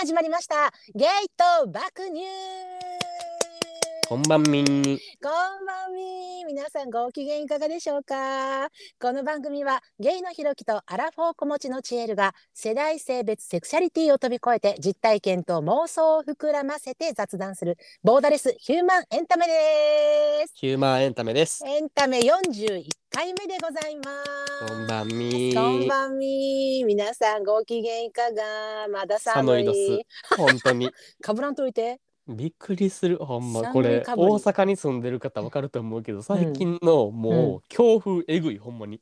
始まりました。ゲイと爆乳こんばんみん。こんばんみ皆さんご機嫌いかがでしょうか？この番組はゲイのひろきとアラフォー子持ちのチエルが世代性別セクシャリティを飛び越えて実体験と妄想を膨らませて雑談するボーダレスヒューマンエンタメですヒューマンエンタメです。エンタメ41回目でございますこんばんみ。こんばんみ皆さんご機嫌いかが？まだ寒い寒いです。本当に。かぶらんといてびっくりする。ほんま。これ、かぶり大阪に住んでる方わかると思うけど、最近のもう、強風えぐい、ほんまに。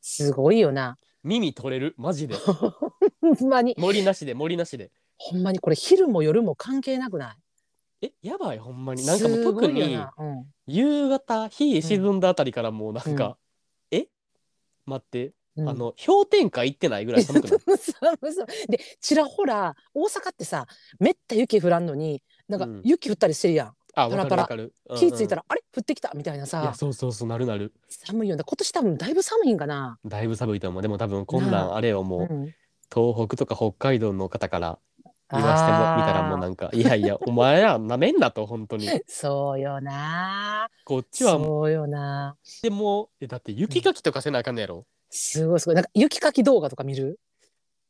すごいよな。耳取れる、マジで。ほんまに。森なしで、森なしで。ほんまにこれ昼も夜も関係なくない？え、やばい、ほんまに。なんかもう特すごいよに、な。うん。夕方、日沈んだあたりからもうなんか、え？待って、うん。あの、氷点下行ってないぐらい寒くない 寒そう。でちらほら大阪ってさめった雪降らんのになんかうん。雪降ったりしてるやん、あ、パラパラ。わかる。わかる。うん。気ぃついたら。らあれ？降ってきた？みたいないや、さそうそうそう、なるなる。寒いよな今年多分だいぶ寒いんかな、だいぶ寒いと思う。でも多分こんななんあれをもう、うん、東北とか北海道の方から言わしても見たらもうなんかいやいやお前らなめんなと本当に。そうよな。こっちはもそうよな。うでもえだって雪かきとかせなあかんのやろ？すごいすごい。なんか雪かき動画とか見る？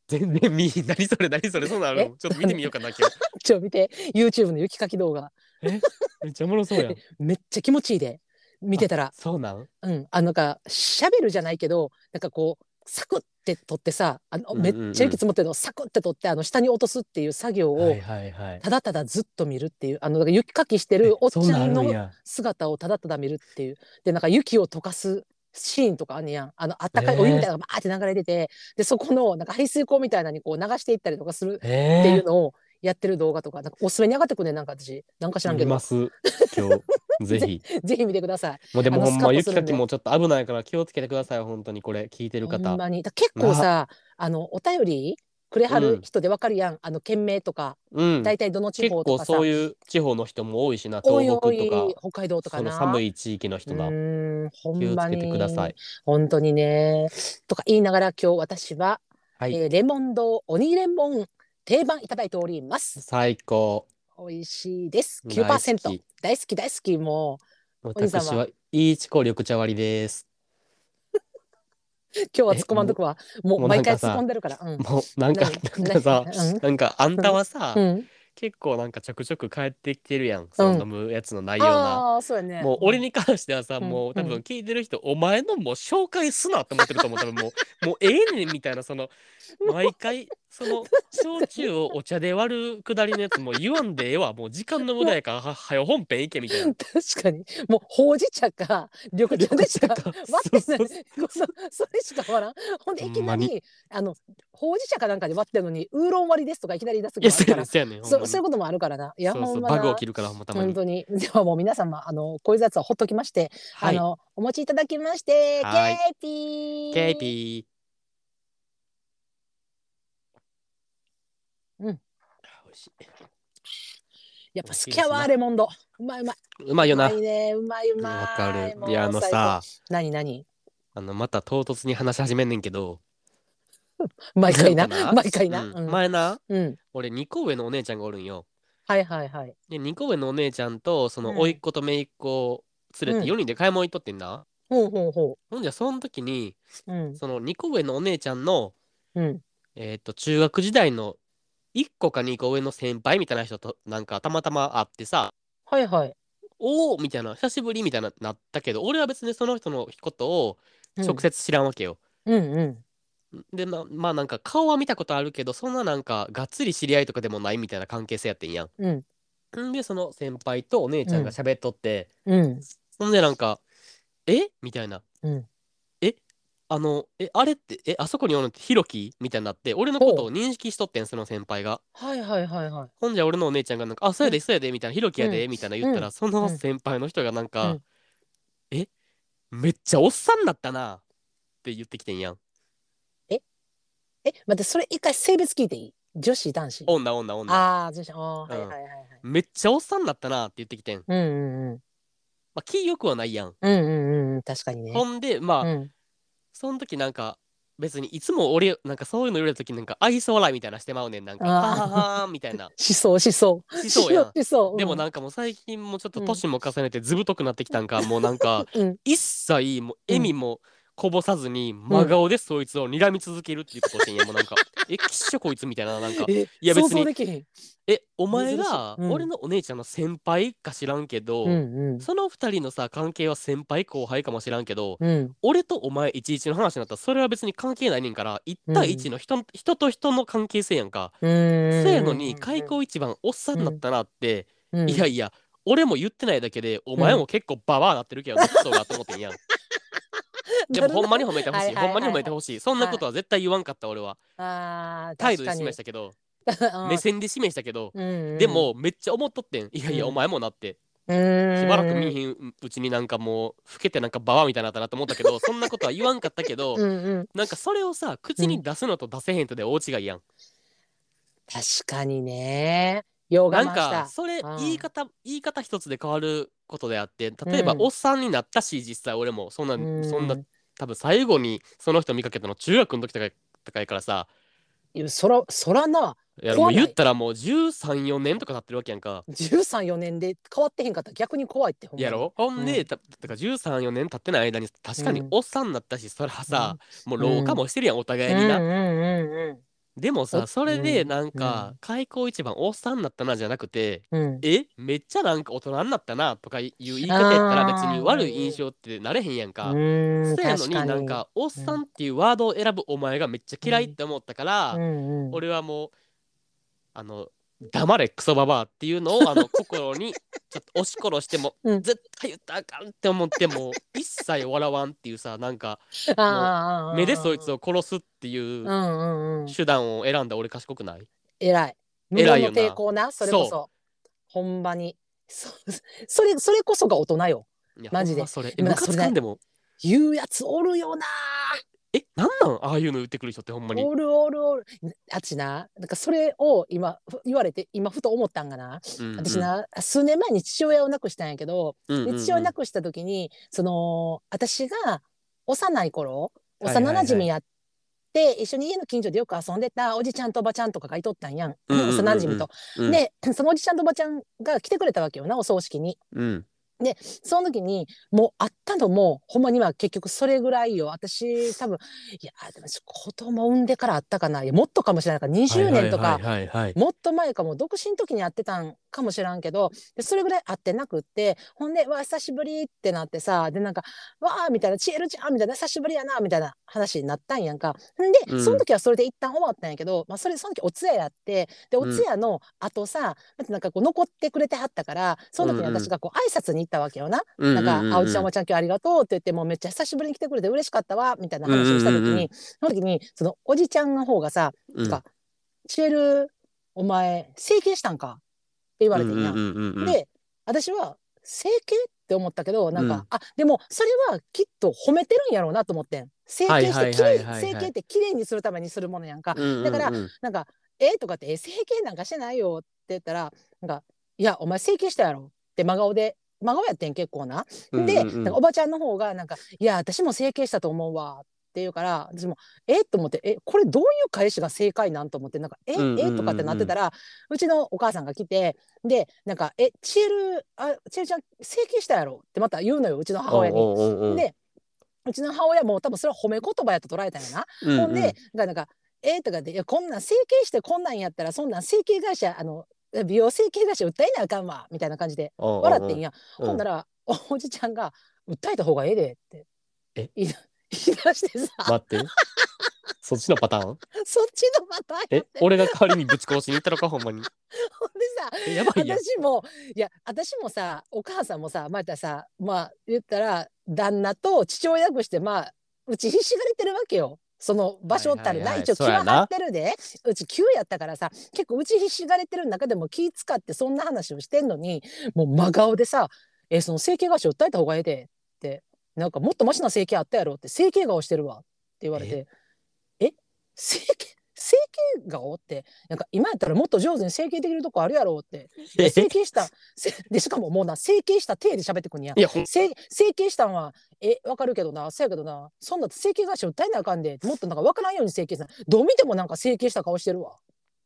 全然見い何それ何それそんなの。ちょっと見てみようかな今日。ちょ見て。YouTube の雪かき動画。え？めっちゃおもろそうやん。めっちゃ気持ちいいで。見てたら。そうなん？うん、あのなんかしゃべるじゃないけどなんかこうサクって取ってさあの、うんうんうん。めっちゃ雪積もってるのをサクって取ってあの下に落とすっていう作業をただただずっと見るっていうあの雪かきしてえるおっちゃんの姿をただただ見るっていう。でなんか雪を溶かすシーンとかあんねやん。あのあったかいお湯みたいなのがバーって流れ出て、でそこのなんか排水溝みたいなのにこう流していったりとかするっていうえのをやってる動画とかなんかおすすめに上がってくんねん。なんか私なんか知らんけど。見ます。今日。ぜひ。ぜひ見てください。もうでもほんま雪かきもちょっと危ないから気をつけてください。本当にこれ聞いてるほん方まに。だ結構さあのお便りくれはうん。る人でわかるやん、あの県名とか。うん。大体どの地方とかさ、そういう地方の人も多いしな。東北とか。北海道とかそなの寒い地域の人がうーんほん気をつけてください。本当にね。とか言いながら今日私は、はい、えーレモン堂鬼レモン定番いただいております。最高。美味しいです。大好9%き大好き大好き。も兄さんは？私はイーチコ緑茶割りです。う 今日は突っ込まんとこはもう毎回突っ込んでるから。うん。もうなんか何なんかさ、何なんかあんたはさ、うん。結構なんかちょくちょく帰ってきてるやん。その飲むやつの内容な。ああそうやね。もう俺に関してはさ、うん。もう多うん。分聞いてる人、お前のもう紹介すなって思ってると思う。多分もう、もうええねんみたいな、その、毎回、その、焼酎をお茶で割るくだりのやつもう言わんでええわ。もう時間の無駄やから、は、はよ本編行けみたいな。確かに。もうほうじ茶か緑茶でしか緑茶か。割ってないそうそれしか割らん。ほんでいきなりあのほうじ茶かなんかで割ってるのにウーロン割りですとかいきなり出すそうやねん、そうやねそそういうこともあるからな。いやそうそう、バグ起きるから、ほんまたまに。本当に。ではもう皆様あのこういうやつはほっときまして、はい。あのお持ちいただきましてケはい。ーピー。ケイピー。うん。美味しい。やっぱ好きやわレモンド。うまいうまい。うまいよな。うまいねうまいうまい。わかる。いや、あの最さ、高。何何？あの、また唐突に話し始めんねんけど、毎回な。毎回な、前な、うん。俺2個上のお姉ちゃんがおるんよ。はいはいはい。で、2個上のお姉ちゃんと、その、うん。甥っ子と姪っ子を連れてうん。4人で買い物行っとってんな。ほうほうほほんじゃ、その時に、ううん。その2個上のお姉ちゃんの、うん。えっと、中学時代の1個か2個上の先輩みたいな人と、なんかたまたま会ってさ、はいはい。おおみたいな、久しぶりみたいななったけど、俺は別にその人のことをうん。直接知らんわけよ。うんうん。でままあなんか顔は見たことあるけどそんななんかがっつり知り合いとかでもないみたいな関係性やってんやうん。ん。ん。でその先輩とお姉ちゃんが喋っとって、うん。ほんでなんか「え？みたいな。うん「えあのえあれってえあそこにおるのってヒロキ?」みたいになって俺のことを認識しとってんその先輩が。はいはいはいはい。ほんじゃ俺のお姉ちゃんがなんか「あそうやでそうやで」みたいな「ヒロキやで」みたいな言ったら、うん。その先輩の人がなんか「うん。えめっちゃおっさんだったな」って言ってきてんやん。え待ってそれ一回性別聞いていい？女子男子？女女女。ああ女子。あーはいうん。はいはいはいめっちゃおっさんだったなって言ってきてん。うんうんうん。まあ、気よくはないやん。うんうんうん確かにね。ほんで、まあ、うんその時なんか、別にいつも俺なんかそういうの言われた時なんか愛想笑いみたいなしてまうねんなんか。あー。はははみたいな。しそうしそう。しそうやん。しそう。でもなんかもう最近もちょっと年も重ねてずぶとくなってきたんか、もうなんかうん。一切もう笑みもこぼさずに真顔でそいつを睨み続けるっていうことをしてんや。もうなんかえきっしょこいつみたいななんか。えいや別に想像できへん。えお前珍しい。がうん。俺のお姉ちゃんの先輩か知らんけど、うんうん。その二人のさ関係は先輩後輩かもしらんけど、うん。俺とお前11の話になったらそれは別に関係ないねんから1対1の人,、人と人の関係性やんか、うーん。そうやのに開口一番おっさんだったなって、うん。いやいや俺も言ってないだけでお前も結構ババアなってるけどなそうだと思ってんやん でもほんまに褒めてほしい。ほんまに褒めてほしい。そんなことは絶対言わんかった俺は。態度で示したけど。うん。目線で示したけど。でもめっちゃ思っとってん。いやいやうんお前もなって。しばらく見えへんうちになんかもう老けてなんかババアみたいになったなと思ったけど そんなことは言わんかったけどなんかそれをさ口に出すのと出せへんとで大違いやん。確かにね。なんかそれうん言い方言い方一つで変わることであって例えばうん。おっさんになったし実際俺も。そんなうん。そんな多分最後にその人見かけたの中学の時とかとかやからさ。いやそらそらな。いやもう怖ない。言ったらもう134年とか経ってるわけやんか。134年で変わってへんかったら逆に怖いってほんまに。やろ？ほんで、うん。ただから134年経ってない間に確かにうん。おっさんになったしそらさ、もう老化もしてるやんお互いにな。うんうんうんうんでもさおそれでうんなんかうん。開口一番おっさんになったなじゃなくてうん。えめっちゃなんか大人になったなとかいう言い方やったら別に悪い印象ってなれへんやんか。うーんそうやのになんかおっさんっていうワードを選ぶお前がめっちゃ嫌いって思ったから、俺はもうあの黙れクソババアっていうのをあの心にちょっと押し殺しても、うん。絶対言ったらあかんって思っても 一切笑わんっていうさなんかあー目でそいつを殺すっていううんうんうん。手段を選んだ俺賢くない？偉い。無偉いよな。言の抵抗な？それこそ。ほんまに。そ それそれこそが大人よ。いやマジで。ほんまそれ。えムカまあそれつかんでも。言うやつおるよなえなんなん？ああいうの言ってくる人ってほんまに。おるおるおる。あっちな。なんかそれを今ふ言われて今ふと思ったんがな。うんうん。私な数年前に父親を亡くしたんやけど、うんうんうん。父親を亡くした時にその私が幼い頃はいはいはい。幼馴染やって、一緒に家の近所でよく遊んでたおじちゃんとおばちゃんとかがいとったんやん、うんうんうんうん。幼馴染と。うんでそのおじちゃんとおばちゃんが来てくれたわけよなお葬式に。うんその時にもう会ったのもほんまには結局それぐらいよ。私多分いやでも子供産んでから会ったかな。いやもっとかもしれないから20年とかもっと前かも独身の時に会ってたんかもしらんけどでそれぐらい会ってなくってほんで「わあ久しぶり」ってなってさでなんか「わあ」みたいな「チエルちゃん」みたいな「久しぶりやな」みたいな話になったんやんか。んで、うん。その時はそれで一旦終わったんやけど、まあ、それその時お通夜やってでお通夜の後さ、なんかこう残ってくれてはったからその時に私がこう挨拶に行ったわけよな。うんなんか、ううあおじちゃんおばちゃん今日ありがとうって言ってもうめっちゃ久しぶりに来てくれて嬉しかったわみたいな話をした時に、うんうんうん。うんその時にそのおじちゃんの方がさうんかチエルお前整形したんかって言われてんや、うんうんうんうんで私は整形って思ったけどなんか、うん。あでもそれはきっと褒めてるんやろうなと思ってん。整形してきれいはいはいはいはいはい。整形って綺麗にするためにするものやんか、うんうんうん。だからなんか「えとかって「え整形なんかしてないよ」って言ったらなんか「いやお前整形したやろ」って真顔で真顔やってん結構な。で、うんうんうんなんかおばちゃんの方がなんか「いや私も整形したと思うわ」って言うから私も「え？っ?」と思って「えこれどういう返しが正解なん?」と思ってなんか「え？え？とかってなってたらうちのお母さんが来てでなんか「え？チエルあチエルちゃん整形したやろ?」ってまた言うのようちの母親に。おうおうおうでうちの母親も多分それは褒め言葉やと捉えたんやな。うんうんほんで、なんか、え？ー、とかで、いや、こんなん整形してこんなんやったら、そんなん整形会社、あの、美容整形会社訴えなあかんわ、みたいな感じで笑ってんや。うん。ほんなら、おおじちゃんが、訴えた方がええでって。え？言い出してさ、待って。そっちのパターン？そっちのパターンやえ？俺が代わりにぶち殺しに行ったのか？ほんまに。ほんでさ、えやばい私もいや私もさお母さんもさまたさまあ言ったら旦那と父親役してまあうちひしがれてるわけよその場所ったるな、はい。はいはい一応気は張ってるで。うち急やったからさ結構うちひしがれてる中でも気使ってそんな話をしてんのにもう真顔でさ「えその整形会社訴えた方がええで」ってなんかもっとマシな整形あったやろって整形顔してるわって言われて「え？整形？整形顔ってなんか今やったらもっと上手に整形できるとこあるやろって。で整形したせでしかももうな整形した体で喋ってくんや。いや整整形したんはえわかるけどなそやけどなそんな整形会社訴えなあかんでもっとなんかわからんように整形したどう見てもなんか整形した顔してるわ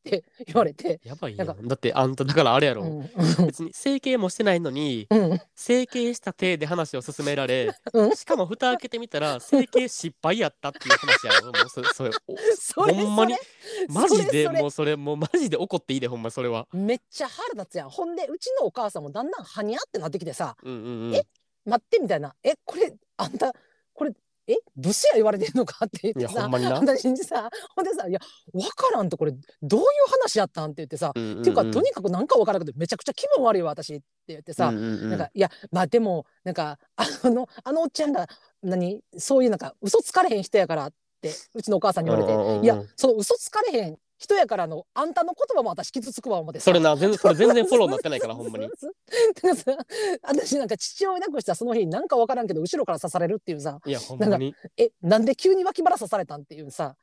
って言われて。やばいやなんんだってあんただからあれやろ、うん。別に整形もしてないのにうん。整形した体で話を進められうん。しかも蓋開けてみたら整形失敗やったっていう話やろ。もうそ それおそれほんまに？マジでそれそれ。もうそれもうマジで怒っていいでほんまそれは。めっちゃ腹立つやん。ほんでうちのお母さんもだんだんはにゃってなってきてさうんうんうん。え待ってみたいな。えこれあんたこれえブスや言われてんのかって言っいやてさ私にさほんでさ「いやわからんとこれどういう話やったん?」って言ってさ、うんうんうん。っていうかとにかくなんかわからんけどめちゃくちゃ気分悪いわ私って言ってさ、うんうんうん。なんかいやまあでもなんかあのあのおっちゃんが何そういうなんか嘘つかれへん人やからってうちのお母さんに言われて、うんうんうん。いやその嘘つかれへん人やからのあんたの言葉も私傷つくわ思ってさ。それな全然それ全然フォローになってないからほんまに。私なんか父親亡くしたその日なんかわからんけど後ろから刺されるっていうさ。いやほんまに。えなんで急に脇腹刺されたんっていうさ。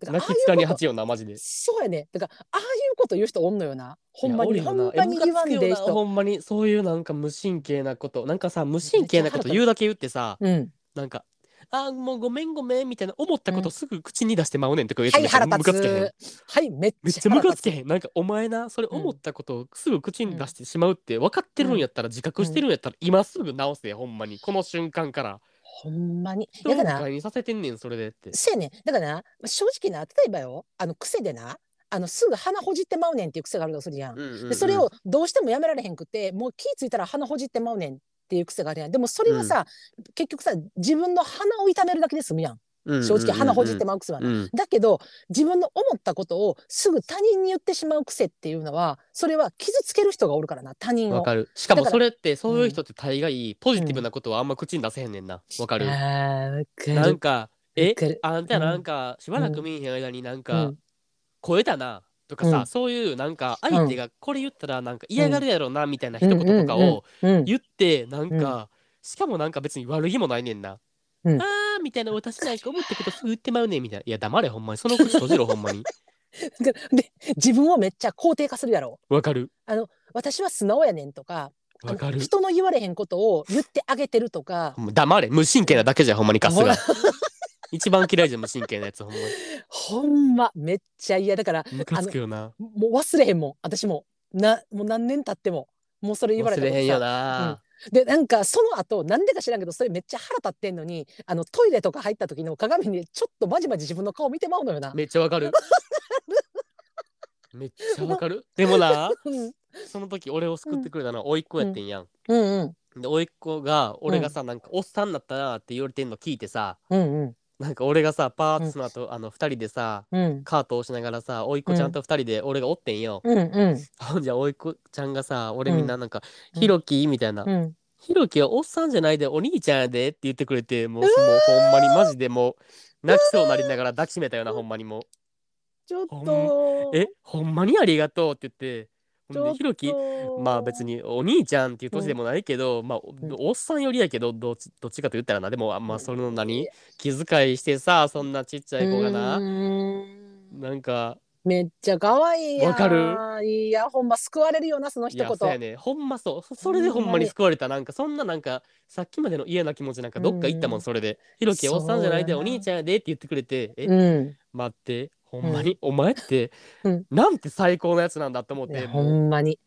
泣きつかにああいうこと八よなマジでそうやね。だからああいうこと言う人おんのよな。ほんまにほんまに言わんでほ人。んまにそういうなんか無神経なこと。なんかさ無神経なこと言うだけ言ってさうん。なんかあーもうごめんごめんみたいな思ったことすぐ口に出してまうねんとか言うはいめっちゃ腹ムカつけへん。はいめっちめっちゃムゃ腹立つカつけへん。なんかお前なそれ思ったことをすぐ口に出してしまうって分かってるんやったら自覚してるんやったら今すぐ直せほんまに。この瞬間から。ほんまに。人をだから快にさせてんねんそれでって。せやねん。だからな正直な例えばよあの癖でなあのすぐ鼻ほじってまうねんっていう癖があるとするやん。でそれをどうしてもやめられへんくてもう気ぃついたら鼻ほじってまうねん。っていう癖があるやん。でもそれはさ、結局さ自分の鼻を痛めるだけで済むやん。正直鼻ほじってまう癖はな、うん。だけど自分の思ったことをすぐ他人に言ってしまう癖っていうのはそれは傷つける人がおるからな。他人を。わかる。しかもそれってそういう人って大概ポジティブなことはあんま口に出せへんねんな。わかる？あーわかる。なんかえ？あんたなんかしばらく見えへん間になんうかん。超えたなとかさ、うん。そういうなんか相手がこれ言ったらなんか嫌がるやろなみたいな一言とかをうん言ってなんか、しかもなんか別に悪気もないねんな。うん。あーみたいな私なんか思ったことすぐ言ってまうねんみたいな。いや黙れほんまに。その口閉じろほんまに。で自分をめっちゃ肯定化するやろ。わかる。私は素直やねんとかあのわかる。人の言われへんことを言ってあげてるとか。ほんま黙れ。無神経なだけじゃほんまにかすが。一番嫌いじゃん無神経なやつほんまに。ほんまめっちゃ嫌だからムカつくよな。もう忘れへんもん私もなもう何年経ってももうそれ言われた忘れへんよな。でなんかその後なんでか知らんけどそれめっちゃ腹立ってんのにあのトイレとか入った時の鏡にちょっとまじまじ自分の顔見てまうのよな。めっちゃわかる。めっちゃわかる。でもな、うんその時俺を救ってくれたのは甥っ子やってんやん。うんうんで甥っ子が俺がさ、なんかおっさんになったなって言われてんの聞いてさうんうんなんか俺がさパーッとその後、あの2人でさうん。カートを押しながらさ甥っ子ちゃんと2人で俺がおってんよ、うんうんほん。じゃ甥っ子ちゃんがさ俺みんななんか「うん。ひろき」みたいな。うん「ひろきはおっさんじゃないでお兄ちゃんやで」って言ってくれてもうもうほんまにマジでもう泣きそうになりながら抱きしめたよなほんまにもう。ちょっと「えほんまにありがとう」って言ってひろきと。まあ別にお兄ちゃんっていう年でもないけど、まあおっさんよりやけどどっちどっちかと言ったらな。でもあまあその何気遣いしてさそんなちっちゃい子がうななんか。めっちゃ可愛いわかる？いやほんま救われるよなそのい一やそうや言ね。ほんまそう。そそれでほんまに救われた。なんかそんななんかさっきまでの嫌な気持ちなんかどっか行ったもうん。んそれで「ひろきおっさんじゃないでお兄ちゃんやで」って言ってくれて「えうん。待ってほんまに？お前ってうん。なんて最高なやつなんだって思ってほもう。んまに。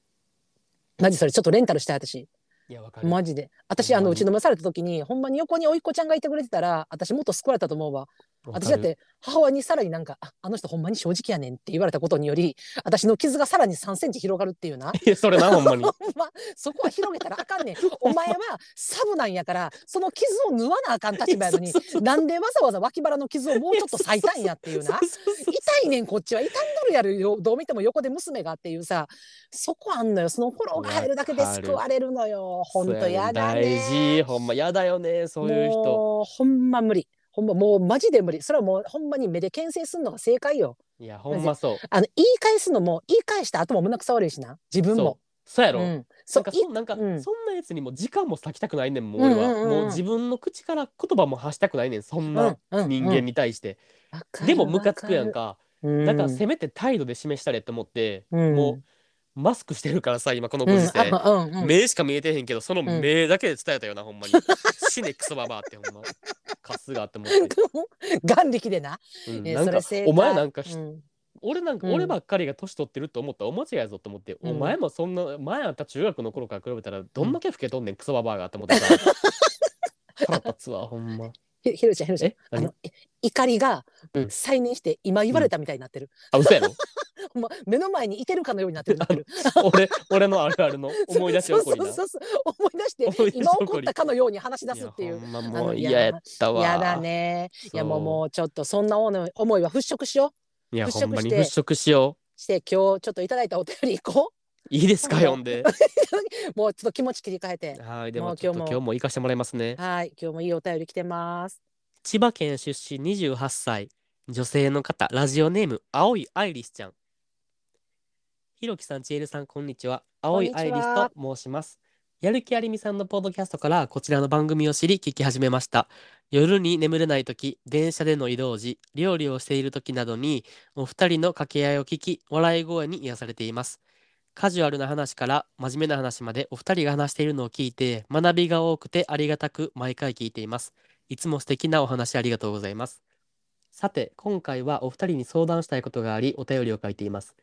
マジそれ？ちょっとレンタルしたい私。いやわかる。マジで。私あほんまに。の打ちのめされた時にほんまに横に甥っ子ちゃんがいてくれてたら私もっと救われたと思うわ私だって母親にさらになんかああの人ほんまに正直やねんって言われたことにより私の傷がさらに3センチ広がるっていうな。いやそれなほんまに。まそこは広げたらあかんねん。お前はサブなんやからその傷を縫わなあかん立場やのに なんでわざわざ脇腹の傷をもうちょっと裂いたんやっていうな。痛いねんこっちは。痛んどるやるよ。どう見ても横で娘がっていうさ。そこあんのよ。そのフォローが入るだけで救われるのよ。ほんとやだね。大事。ほんまやだよねそういう人。もうほんま無理ほんまもうマジで無理。それはもうほんまに目で牽制するのが正解よ。いやほんまそう。あの言い返すのも言い返した後も胸くさ悪いしな。自分も。そう。やろ、うん、なそんかそなんか、うん。そんなやつにも時間も割きたくないねんもう俺は、うんうんうんうん。もう自分の口から言葉も発したくないねんそんうんなうん。人間に対して、でもムカつくやんか、うん。だからせめて態度で示したれと思って、うん。もうマスクしてるからさ今このうんご時世、あうんうん。目しか見えてへんけどその目だけで伝えたよな、ほんまに。死ねクソババアってほんま。カスがって思って、眼力でな。うんえなんかお前なんか俺なんか、うん。俺ばっかりが年取ってると思ったらお間違いやぞと思って、うん。お前もそんな前あった中学の頃から比べたらどんだけ老けとんねん、クソババアがって思ってさ 腹立つわほんま。ひひろちゃんひろちゃん。あのい怒りがうん。再燃して今言われたみたいになってる。あ嘘やろ？ま目の前にいてるかのようになってるなってる。俺俺のあるあるの 思い出し起こりな。そうそうそうそう思い出して今起こったかのように話し出すっていう。いやう嫌やったわ。やだね。いやもうもうちょっとそんな思い思いは払拭しよう。いや払拭ほんまに払拭しよして今日ちょっといただいたお便り行こう。いいですかうん読んで。う。もうちょっと気持ち切り替えて。はいでも今日も。今日も行かしてもらいますね。はい今日もいいお便り来てます。千葉県出身28歳。女性の方ラジオネーム青いアイリスちゃんひろきさんちえるさんこんにちは。青いアイリスと申します。やる気ありみさんのポッドキャストからこちらの番組を知り聞き始めました。夜に眠れない時電車での移動時料理をしている時などにお二人の掛け合いを聞き笑い声に癒されています。カジュアルな話から真面目な話までお二人が話しているのを聞いて学びが多くてありがたく毎回聞いています。いつも素敵なお話ありがとうございます。さて、今回はお二人に相談したいことがあり、お便りを書いています。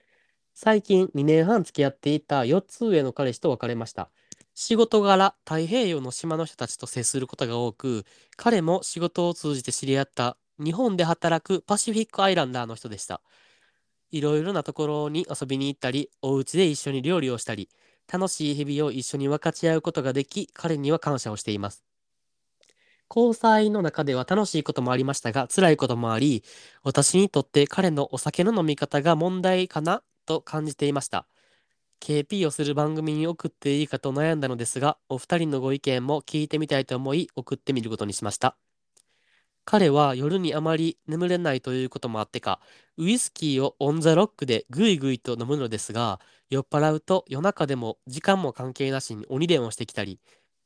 最近2年半付き合っていた4つ上の彼氏と別れました。仕事柄、太平洋の島の人たちと接することが多く、彼も仕事を通じて知り合った日本で働くパシフィックアイランダーの人でした。いろいろなところに遊びに行ったり、お家で一緒に料理をしたり、楽しい日々を一緒に分かち合うことができ、彼には感謝をしています。交際の中では楽しいこともありましたが、辛いこともあり、私にとって彼のお酒の飲み方が問題かな？と感じていました。KP をする番組に送っていいかと悩んだのですが、お二人のご意見も聞いてみたいと思い、送ってみることにしました。彼は夜にあまり眠れないということもあってか、ウイスキーをオンザロックでぐいぐいと飲むのですが、酔っ払うと夜中でも時間も関係なしに鬼電をしてきたり、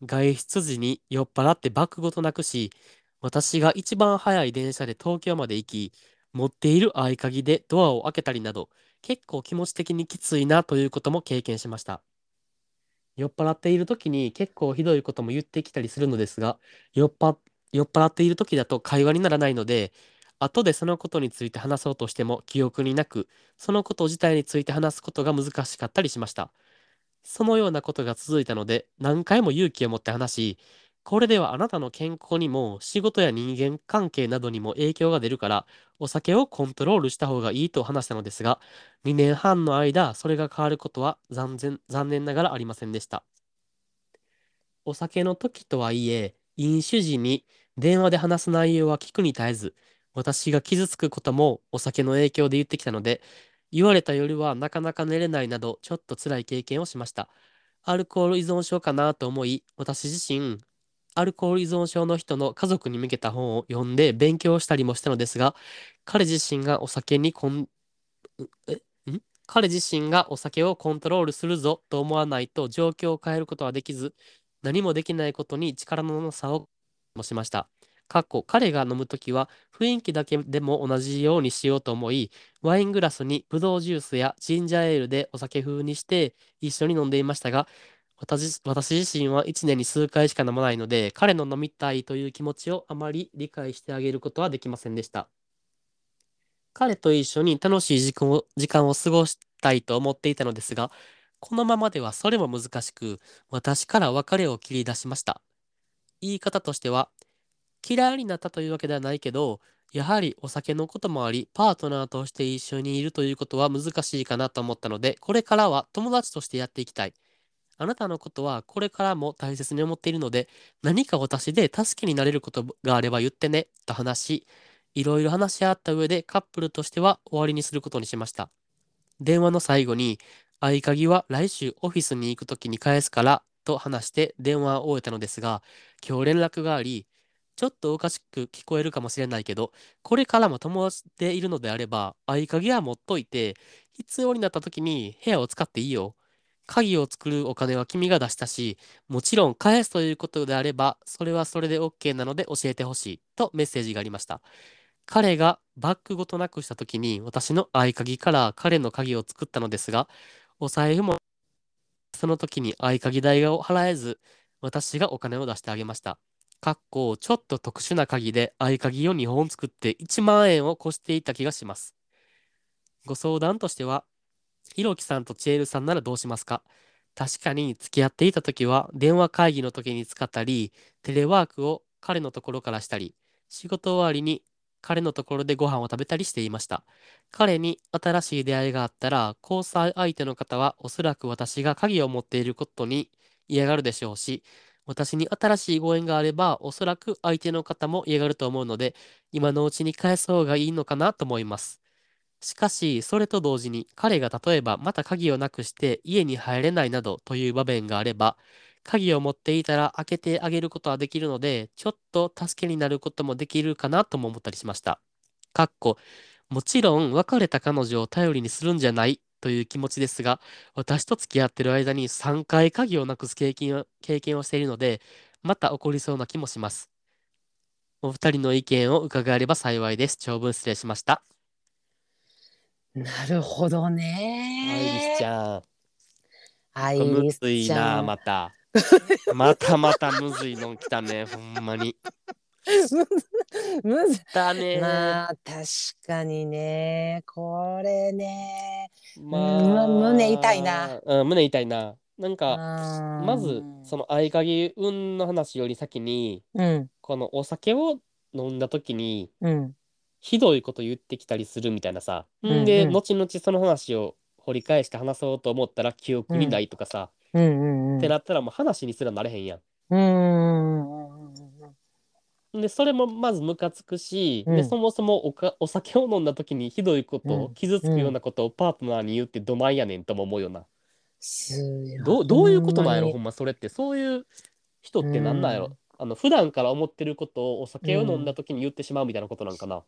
外出時に酔っ払ってバッグごとなくし、私が一番早い電車で東京まで行き、持っている合鍵でドアを開けたりなど、結構気持ち的にきついなということも経験しました。酔っ払っている時に結構ひどいことも言ってきたりするのですが、酔っぱ酔っ払っている時だと会話にならないので、後でそのことについて話そうとしても記憶になく、そのこと自体について話すことが難しかったりしました。そのようなことが続いたので、何回も勇気を持って話し、これではあなたの健康にも仕事や人間関係などにも影響が出るから、お酒をコントロールした方がいいと話したのですが、2年半の間、それが変わることは残念残念ながらありませんでした。お酒の時とはいえ、飲酒時に電話で話す内容は聞くに耐えず、私が傷つくこともお酒の影響で言ってきたので、言われた夜はなかなか寝れないなど、ちょっと辛い経験をしました。アルコール依存症かなと思い、私自身、アルコール依存症の人の家族に向けた本を読んで勉強したりもしたのですが、彼自身がお酒にこん、え、彼自身がお酒をコントロールするぞと思わないと状況を変えることはできず、何もできないことに力のなさをもしました。かっこ彼が飲むときは雰囲気だけでも同じようにしようと思い、ワイングラスにブドウジュースやジンジャーエールでお酒風にして一緒に飲んでいましたが、私私自身は1年に数回しか飲まないので、彼の飲みたいという気持ちをあまり理解してあげることはできませんでした。彼と一緒に楽しい時間を時間を過ごしたいと思っていたのですが、このままではそれも難しく、私から別れを切り出しました。言い方としては、嫌いになったというわけではないけど、やはりお酒のこともあり、パートナーとして一緒にいるということは難しいかなと思ったので、これからは友達としてやっていきたい。あなたのことはこれからも大切に思っているので、何か私で助けになれることがあれば言ってね、と話し、いろいろ話し合った上でカップルとしては終わりにすることにしました。電話の最後に、合鍵は来週オフィスに行くときに返すから、と話して電話を終えたのですが、今日連絡があり、ちょっとおかしく聞こえるかもしれないけど、これからも友達でいるのであれば、合鍵は持っといて、必要になった時に部屋を使っていいよ。鍵を作るお金は君が出したし、もちろん返すということであれば、それはそれで OK なので教えてほしい。とメッセージがありました。彼がバッグごとなくした時に私の合鍵から彼の鍵を作ったのですが、お財布もその時に合鍵代を払えず、私がお金を出してあげました。かっこちょっと特殊な鍵で合鍵を2本作って1万円を越していた気がします。ご相談としては、ひろきさんとチエルさんならどうしますか？確かに付き合っていた時は電話会議の時に使ったり、テレワークを彼のところからしたり、仕事終わりに彼のところでご飯を食べたりしていました。彼に新しい出会いがあったら、交際相手の方はおそらく私が鍵を持っていることに嫌がるでしょうし、私に新しいご縁があれば、おそらく相手の方も嫌がると思うので、今のうちに返す方がいいのかなと思います。しかし、それと同時に、彼が例えばまた鍵をなくして家に入れないなどという場面があれば、鍵を持っていたら開けてあげることはできるので、ちょっと助けになることもできるかなとも思ったりしました。かっこ、もちろん別れた彼女を頼りにするんじゃないという気持ちですが、私と付き合ってる間に3回鍵をなくす経験を経験をしているので、また起こりそうな気もします。お二人の意見を伺えれば幸いです。長文失礼しました。なるほどアイリねスちゃん。アイむリスずいな、ちゃんまた。またまたむずいの来たね、ほんまに。むず来たね。まあ確かにねこれねまうん胸痛いな。うん、胸痛いな。なんか、ままず、その合鍵運の話より先に、うんこのお酒を飲んだ時に、うんひどいこと言ってきたりするみたいなさ。うんんで、うん。後々その話を掘り返して話そうと思ったら記憶にないとかさ。うんうんうん。ってなったらもう話にすらなれへんやん。うんうんうんでそれもまずムカつくし、うん。でそもそもおかお酒を飲んだ時にひどいことを、うん。傷つくようなことをパートナーに言ってどないやねんとも思うよな。どうどういうことなんやろほほんまそれって。そういう人ってなんなんやろ、うん。あの普段から思ってることをお酒を飲んだ時に言ってしまうみたいなことなんかな。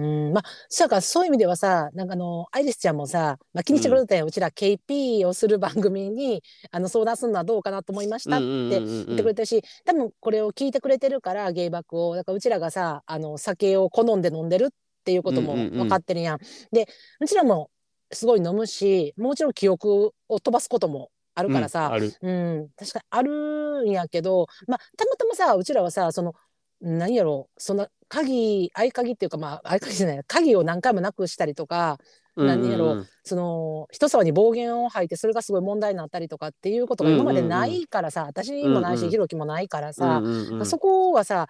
うん、まあ、そうか、そういう意味ではさ、なんかあの、アイリスちゃんもさ、まあ、気にしてくれたよ、うちら KP をする番組に、あの、相談するのはどうかなと思いましたってうんうんうんうん言ってくれてるし、多分これを聞いてくれてるから、芸爆を、だからうちらがさ、あの、酒を好んで飲んでるっていうこともうんうんうん分かってるやん。で、うちらもすごい飲むし、もちろん記憶を飛ばすこともあるからさ、うん。うん、確かにあるんやけど、まあ、たまたまさ、うちらはさ、その、何やろ？そんな鍵、合鍵っていうか、まあ、合鍵じゃない、鍵を何回もなくしたりとか、何やろうんうん。うんその、人様に暴言を吐いて、それがすごい問題になったりとかっていうことが今までないからさ、私もないし、うんうんひろきもないからさ、うんうんうん。そこはさ、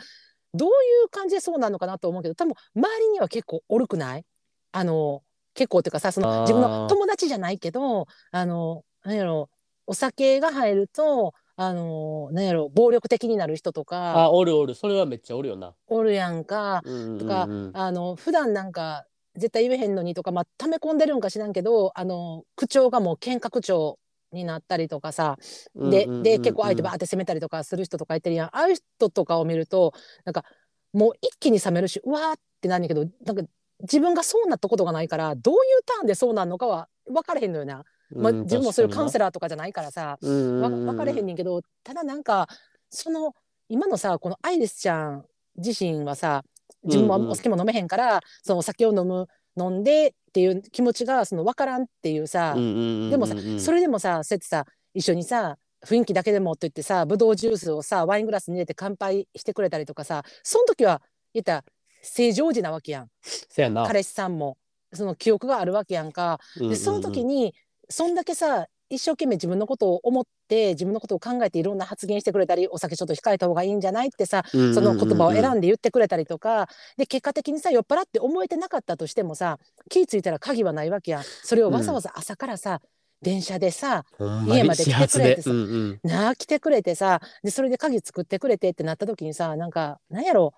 どういう感じでそうなのかなと思うけど、多分周りには結構おるくない？あの、結構っていうかさ、その自分の友達じゃないけど、あの、何やろ？お酒が入ると、あの、何やろ暴力的になる人とか、あおるおるそれはめっちゃおるよな。おるやんか、うんうんうんうんとか、あの、普段なんか、絶対言えへんのにとか、まあ、溜め込んでるんか知らんけど、あの、口調がもう喧嘩口調になったりとかさ、で、で、結構相手バーって攻めたりとかする人とかいてるやん。ああいう人とかを見ると、なんか、もう一気に冷めるし、うわーってなんやけど、なんか、自分がそうなったことがないから、どういうターンでそうなんのかは分かれへんのよな。まあ、自分もそういうカウンセラーとかじゃないからさ、わ分かれへんねんけどただなんかその今のさこのアイリスちゃん自身はさ自分もうんうん。お酒も飲めへんから、そのお酒を飲む飲んでっていう気持ちがその分からんっていうさ、でもさそれれでもさそうやってさ一緒にさ雰囲気だけでもって言ってさぶどうジュースをさワイングラスに入れて乾杯してくれたりとかさその時は言ったら正常時なわけやん。せやな。彼氏さんも。その記憶があるわけやんか。でその時にそんだけさ一生懸命自分のことを思って自分のことを考えていろんな発言してくれたりお酒ちょっと控えた方がいいんじゃないってさそその言葉を選んんで言ってくれたりとかで結果的にさ酔っ払って思えてなかったとしてもさ気ぃ付いたら鍵はないわけや。んそれをわざわざ朝からさ、電車でさ家まで来てくれてさうんうん。なあ来てくれてさでそれで鍵作ってくれてってなった時にさなんかなんやろ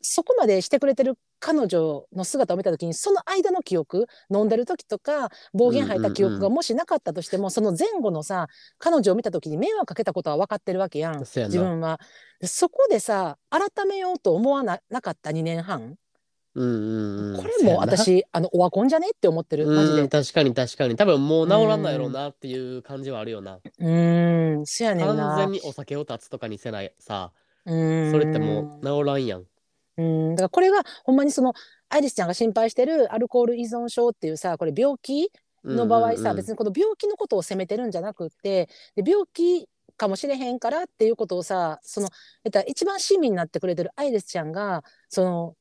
そこまでしてくれてる彼女の姿を見た時にその間の記憶飲んでる時とか暴言吐いた記憶がもしなかったとしても、その前後のさ彼女を見た時に迷惑かけたことは分かってるわけやん自分は。でそこでさ改めようと思わななかった2年半、うんうんうんこれも私あのオワコンじゃねって思ってるマジで。うん確かに確かに多分もう治らんないやろうなっていう感じはあるよな。うーんそやねんな。完全にお酒を断つとかにせないさうーんそれってもう治らんやん。うん、だからこれがほんまにそのアイリスちゃんが心配してるアルコール依存症っていうさこれ病気の場合さ、別にこの病気のことを責めてるんじゃなくってで病気かもしれへんからっていうことをさそのえっと一番親身になってくれてるアイリスちゃんがその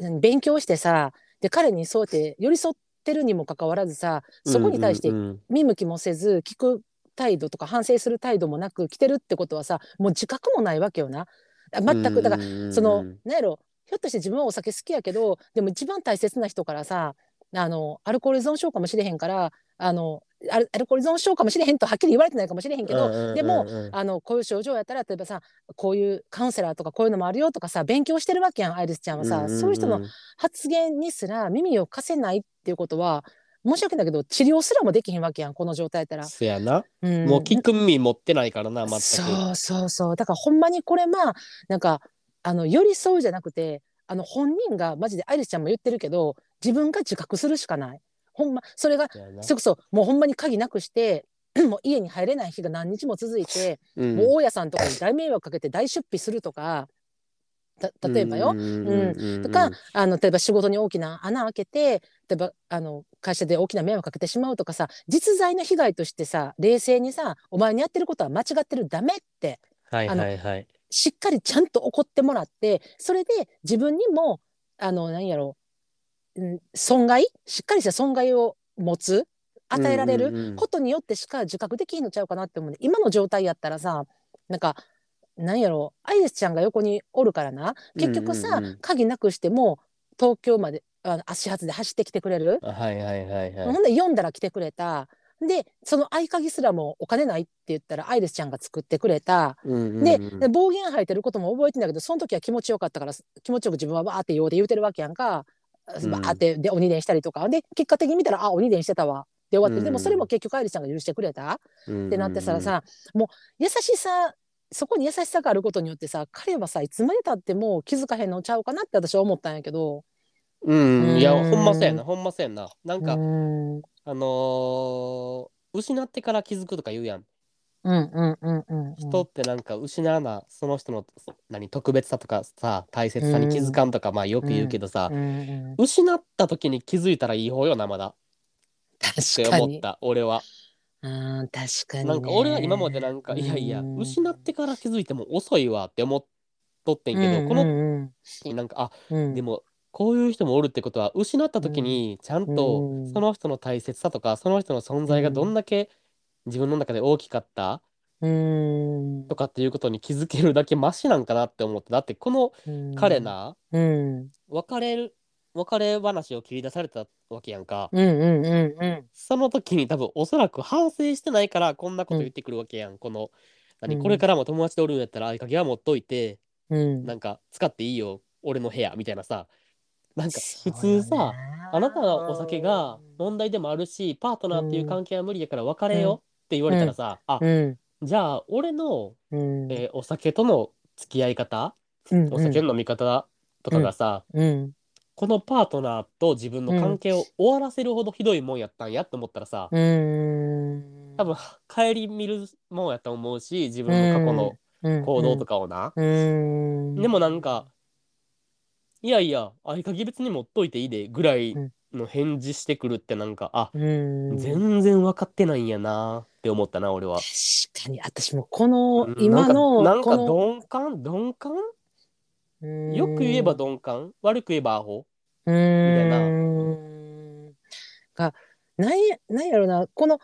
うん勉強してさで彼にそうやって寄り添ってるにもかかわらずさそこに対してうんうん見向きもせず聞く態度とか反省する態度もなく来てるってことはさもう自覚もないわけよな。あ全くだからそのなんやろひょっとして自分はお酒好きやけどでも一番大切な人からさあのアルコール依存症かもしれへんからあのアルアルコール依存症かもしれへんとはっきり言われてないかもしれへんけど、でもあのこういう症状やったら例えばさこういうカウンセラーとかこういうのもあるよとかさ勉強してるわけやんアイリスちゃんはさ、そういう人の発言にすら耳を貸せないっていうことは申し訳ないけど治療すらもできへんわけやんこの状態やったら。そやな、うん。もう聞く耳持ってないからな全く。そうそうそう。だからほんまにこれまあなんかあの寄り添うじゃなくてあの本人がマジでアイリスちゃんも言ってるけど自分が自覚するしかない。ほんまそれがそれこそもうほんまに鍵なくして もう家に入れない日が何日も続いて、うん。もう大家さんとかに大迷惑かけて大出費するとかた例えばよ、うん。うんとかあの例えば仕事に大きな穴開けて例えばあの会社で大きな迷惑かけてしまうとかさ実在の被害としてさ冷静にさお前にやってることは間違ってるダメって。はいはいはいしっかりちゃんと怒ってもらってそれで自分にもあの何やろう、うん、損害しっかりした損害を持つ与えられるうんうんうん。ことによってしか自覚できひんのちゃうかなって思うね今の状態やったらさなんか何やろアイリスちゃんが横におるからな。結局さ、うんうんうん。鍵なくしても東京まであの足発で走ってきてくれる、はいはいはいはい。ほんで読んだら来てくれたでその合鍵すらもお金ないって言ったらアイリスちゃんが作ってくれた。でで暴言吐いてることも覚えてんだけどその時は気持ちよかったから気持ちよく自分はわーって用で言うてるわけやんか、うん。わーってで鬼伝したりとか。で結果的に見たらあ鬼伝してたわ。で終わってる、うん。でもそれも結局アイリスちゃんが許してくれた、うん。ってなってささもう優しさそこに優しさがあることによってさ彼はさいつまでたっても気づかへんのちゃうかなって私は思ったんやけど。うん。いやうん。ほんまそうやなほんまそうやな。なんか、うんあのー失ってから気づくとか言うやん。うんうんうんうんうん。人ってなんか失わなその人の何特別さとかさ大切さに気づかんとか、まあよく言うけどさ、うんうん失った時に気づいたらいい方よなまだって確かに。思った俺は。うん確かに、ね、なんか俺は今までなんかいやいやうん。失ってから気づいても遅いわって思っとってんけど、こうのんなんかあうん。でもこういう人もおるってことは失った時にちゃんとうん。その人の大切さとかその人の存在がどんだけ自分の中で大きかったうん。とかっていうことに気づけるだけマシなんかなって思ってだってこのうん。彼なうん。別れる別れ話を切り出されたわけやんか。うんうんうんうん。その時に多分おそらく反省してないからこんなこと言ってくるわけやん、この何、うん。これからも友達でおるんやったら合鍵は持っといてうん。なんか使っていいよ俺の部屋みたいなさなんか普通さあなたのお酒が問題でもあるしパートナーっていう関係は無理やから別れよって言われたらさ、あうん。じゃあ俺の、うん。えーお酒との付き合い方、うんお酒の飲み方とかがさ、うん。このパートナーと自分の関係を終わらせるほどひどいもんやったんやって思ったらさ、うん。多分帰り見るもんやと思うし自分の過去の行動とかをな、うん。でもなんかいやいや合鍵別に持っといていいでぐらいの返事してくるってなんかあうん。全然分かってないんやなって思ったな俺は。確かに私もこのうん今のなんかなんかこの鈍感？鈍感？うん。よく言えば鈍感？悪く言えばアホ？うたいな。がなんやなんやろなこの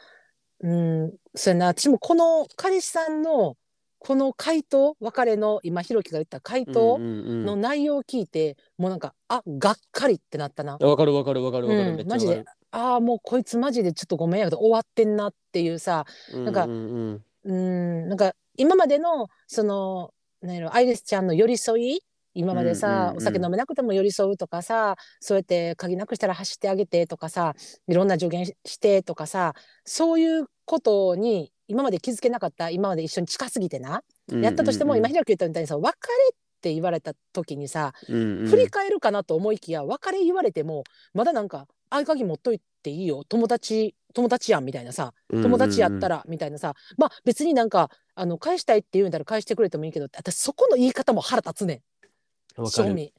うんそうやな私もこの彼氏さんのこの回答別れの今ひろきが言った回答の内容を聞いて、もうなんかあがっかりってなったな。わかるわかるわかるわかる、うんめっちゃわかる。ああもうこいつマジでちょっとごめんやけど終わってんなっていうさなんかうんなんか今までのそのなんやろアイリスちゃんの寄り添い今までさ、お酒飲めなくても寄り添うとかさそうやって鍵なくしたら走ってあげてとかさいろんな助言ししてとかさそういうことに今まで気づけなかった今まで一緒に近すぎてな、うんやったとしても今うんひろき言ったみたいにさ別れって言われた時にさ、うんうん。振り返るかなと思いきや別れ言われてもまだなんか合鍵持っといていいよ。友達友達やんみたいなさ友達やったらみたいなさ、まあ別になんかあの返したいって言うんだら返してくれてもいいけど私そこの言い方も腹立つねん。正味。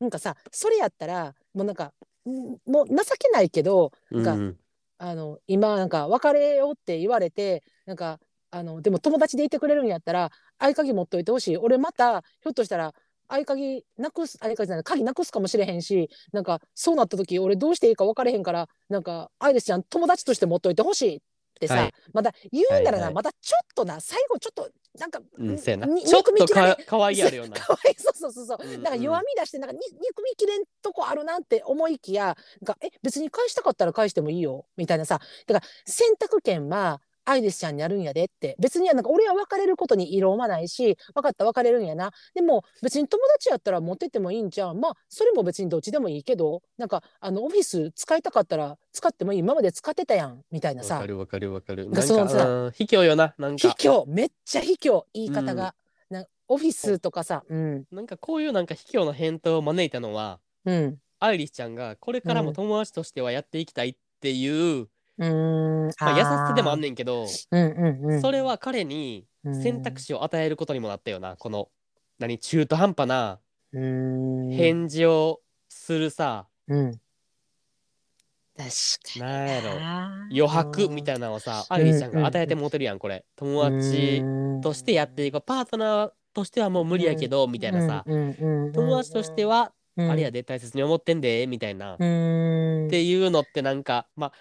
なんかさそれやったらもうなんかんもう情けないけどなんかうんあの今なんか別れようって言われてなんかあのでも友達でいてくれるんやったら合鍵持っといてほしい。俺またひょっとしたら合鍵なくす合鍵じゃない鍵なくすかもしれへんしなんかそうなった時俺どうしていいか分かれへんからなんかアイリスちゃん友達として持っといてほしい。ってさ、はい。まだ言うならな、はいはい。またちょっとな最後ちょっとなんか、うん、な。にちょっとかかわいいあるような。かわいそうそうそうそう、うんうん。なんか弱み出してなんかに憎みきれんとこあるなって思いきやなんかえ別に返したかったら返してもいいよみたいなさ。だから選択権はアイリスちゃんにあるんやでって。別にはなんか俺は別れることに異論はないし分かった別れるんやな。でも別に友達やったら持ってってもいいんじゃんまあそれも別にどっちでもいいけどなんかあのオフィス使いたかったら使ってもいい今まで使ってたやん。みたいなわさかるわかるわかる。がなんか、そのさうん卑怯よな。なん卑か、怯。めっちゃ卑怯。言い方が、なオフィスとかさうん。なんかこういうなんか卑怯な返答を招いたのは、うん。アイリスちゃんがこれからも友達としてはやっていきたいっていう、うーんまあ、優しさでもあんねねんけど、うんうんうん。それは彼に選択肢を与えることにもなったよな。この、何、中途半端なうーん。返事をするさ、うん。確かになんやろ。な。余白みたいなのをさ、アイリスちゃんが与えてもうてるやん、これ。友達としてやっていこう。パートナーとしてはもう無理やけど、みたいなさ、友達としては、あれやでで大切に思ってんで、みたいな。っうん。ていうのってなんか、まあ、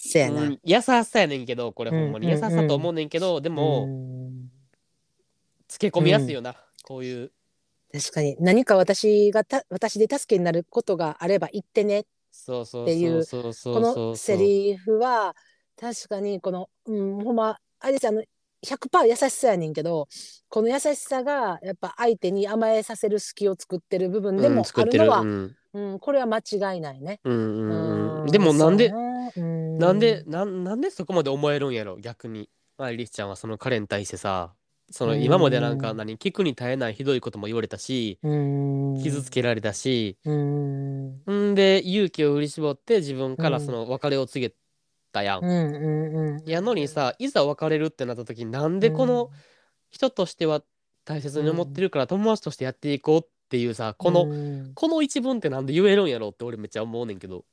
せやな。うん優しさやねんけどこれほんまに。うん優しさと思うねんけど、でも、うん。つけ込みやすいよな、こういう。確かに。何か私がた私で助けになることがあれば言ってね。そうそうっていうこのセリフは確かにこの、うん、ほんまあれですあの100%優しさやねんけどこの優しさがやっぱ相手に甘えさせる隙を作ってる部分でうんもあるのは、うん。うんこれは間違いないね。うんうんでもなんでねうんなんでなんなんでそこまで思えるんやろ逆に。アイリスちゃんはその彼に対してさそのうん。今までなんか何聞くに耐えないひどいことも言われたしうん。傷つけられたしうん。んで勇気を振り絞って自分からうん。その別れを告げたやん。やのにさいざ別れるってなった時になんでこの人としては大切に思ってるから友達としてやっていこうっていうさこの、うん。この一文ってなんで言えるんやろって俺めっちゃ思うねんけど。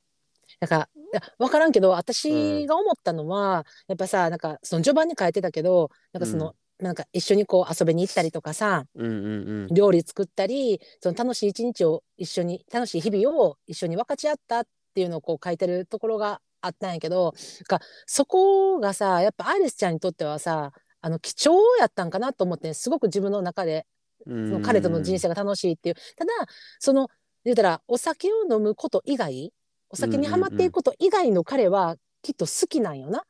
だからいや分からんけど私が思ったのは、やっぱさなんかその序盤に書いてたけどなんかその、なんか一緒にこう遊びに行ったりとかさうんうんうん。料理作ったりその楽しい一日を一緒に楽しい日々を一緒に分かち合ったっていうのをこう書いてるところがあったんやけどなんかそこがさやっぱアイリスちゃんにとってはさあの貴重やったんかなと思ってすごく自分の中でそその彼との人生が楽しいっていう。ただその言うたらお酒を飲むこと以外お酒にはまっていくこと以外の彼はきっと好きなんよな。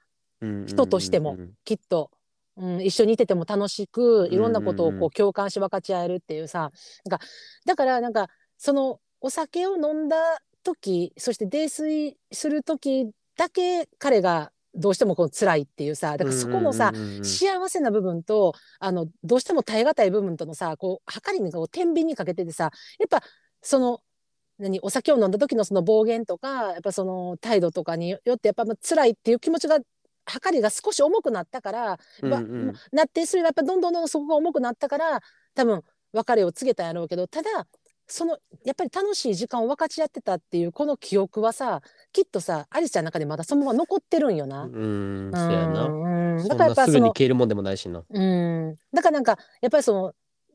人としてもきっと、うん、一緒にいてても楽しくいろんなことをこう共感し分かち合えるっていうさ。なんかだからなんかそのお酒を飲んだ時そして泥酔する時だけ彼がどうしてもこう辛いっていうさ。だからそこのさ、幸せな部分とあのどうしても耐え難い部分とのさこう計りにこう天秤にかけててさ。やっぱその何お酒を飲んだ時のその暴言とかやっぱその態度とかによってやっぱまあ辛いっていう気持ちが計りが少し重くなったから、まうんうんなってそれがやっぱどんどんどんそこが重くなったから多分別れを告げたんやろうけどただそのやっぱり楽しい時間を分かち合ってたっていうこの記憶はさきっとさアリスちゃんの中でまだそのまま残ってるんよな。うんそうやな。うだからや消えるもんでもないしな。うん、だからなんかやっぱりその、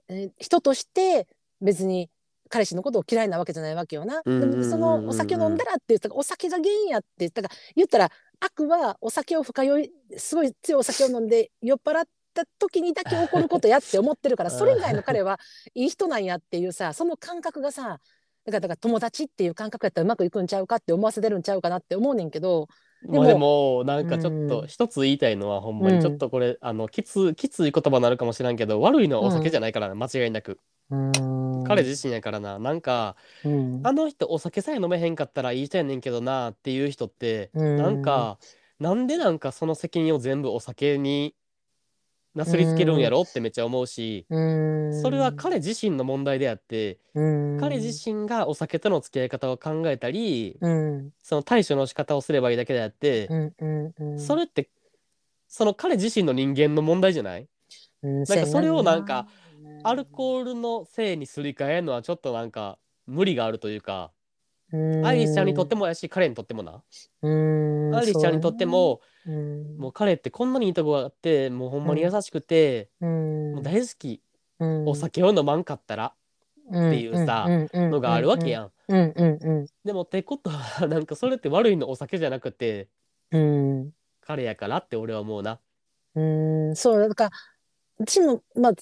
えー人として別に彼氏のことを嫌いなわけじゃないわけよな。でうんうんうんうん。もそのお酒を飲んだらって言ったらお酒が原因やって言ったから言ったら悪はお酒を深酔いすごい強いお酒を飲んで酔っ払った時にだけ起こることやって思ってるから それ以外の彼はいい人なんやっていうさその感覚がさだからだから友達っていう感覚やったらうまくいくんちゃうかって思わせてるんちゃうかなって思うねんけどでもまあでもなんかちょっうんと一つ言いたいのはほんまにちょっとこれ、あのきつきつい言葉になるかもしれんけど悪いのはお酒じゃないからな、間違いなく彼自身やからな。なんかうん。あの人お酒さえ飲めへんかったらいい人やねんけどなっていう人って、うん。なんかなんでなんかその責任を全部お酒になすりつけるんやろってめっちゃ思うし、うん。それは彼自身の問題であって、うん。彼自身がお酒との付き合い方を考えたり、うん。その対処の仕方をすればいいだけであって、うんうんうん。それってその彼自身の人間の問題じゃない？うん。なんかそれをなんかアルコールのせいにすり替えるのはちょっとなんか無理があるというか、アイリスちゃんにとってもやし彼にとってもな、アイリスちゃんにとっても、そうもう彼ってこんなにいいとこがあってもうほんまに優しくて、うん。もう大好き、うん。お酒を飲まんかったらっっていうさのがあるわけやん。でもってことはなんかそれって悪いのお酒じゃなくて彼やからって俺は思うな。うん。そうだから私もまあ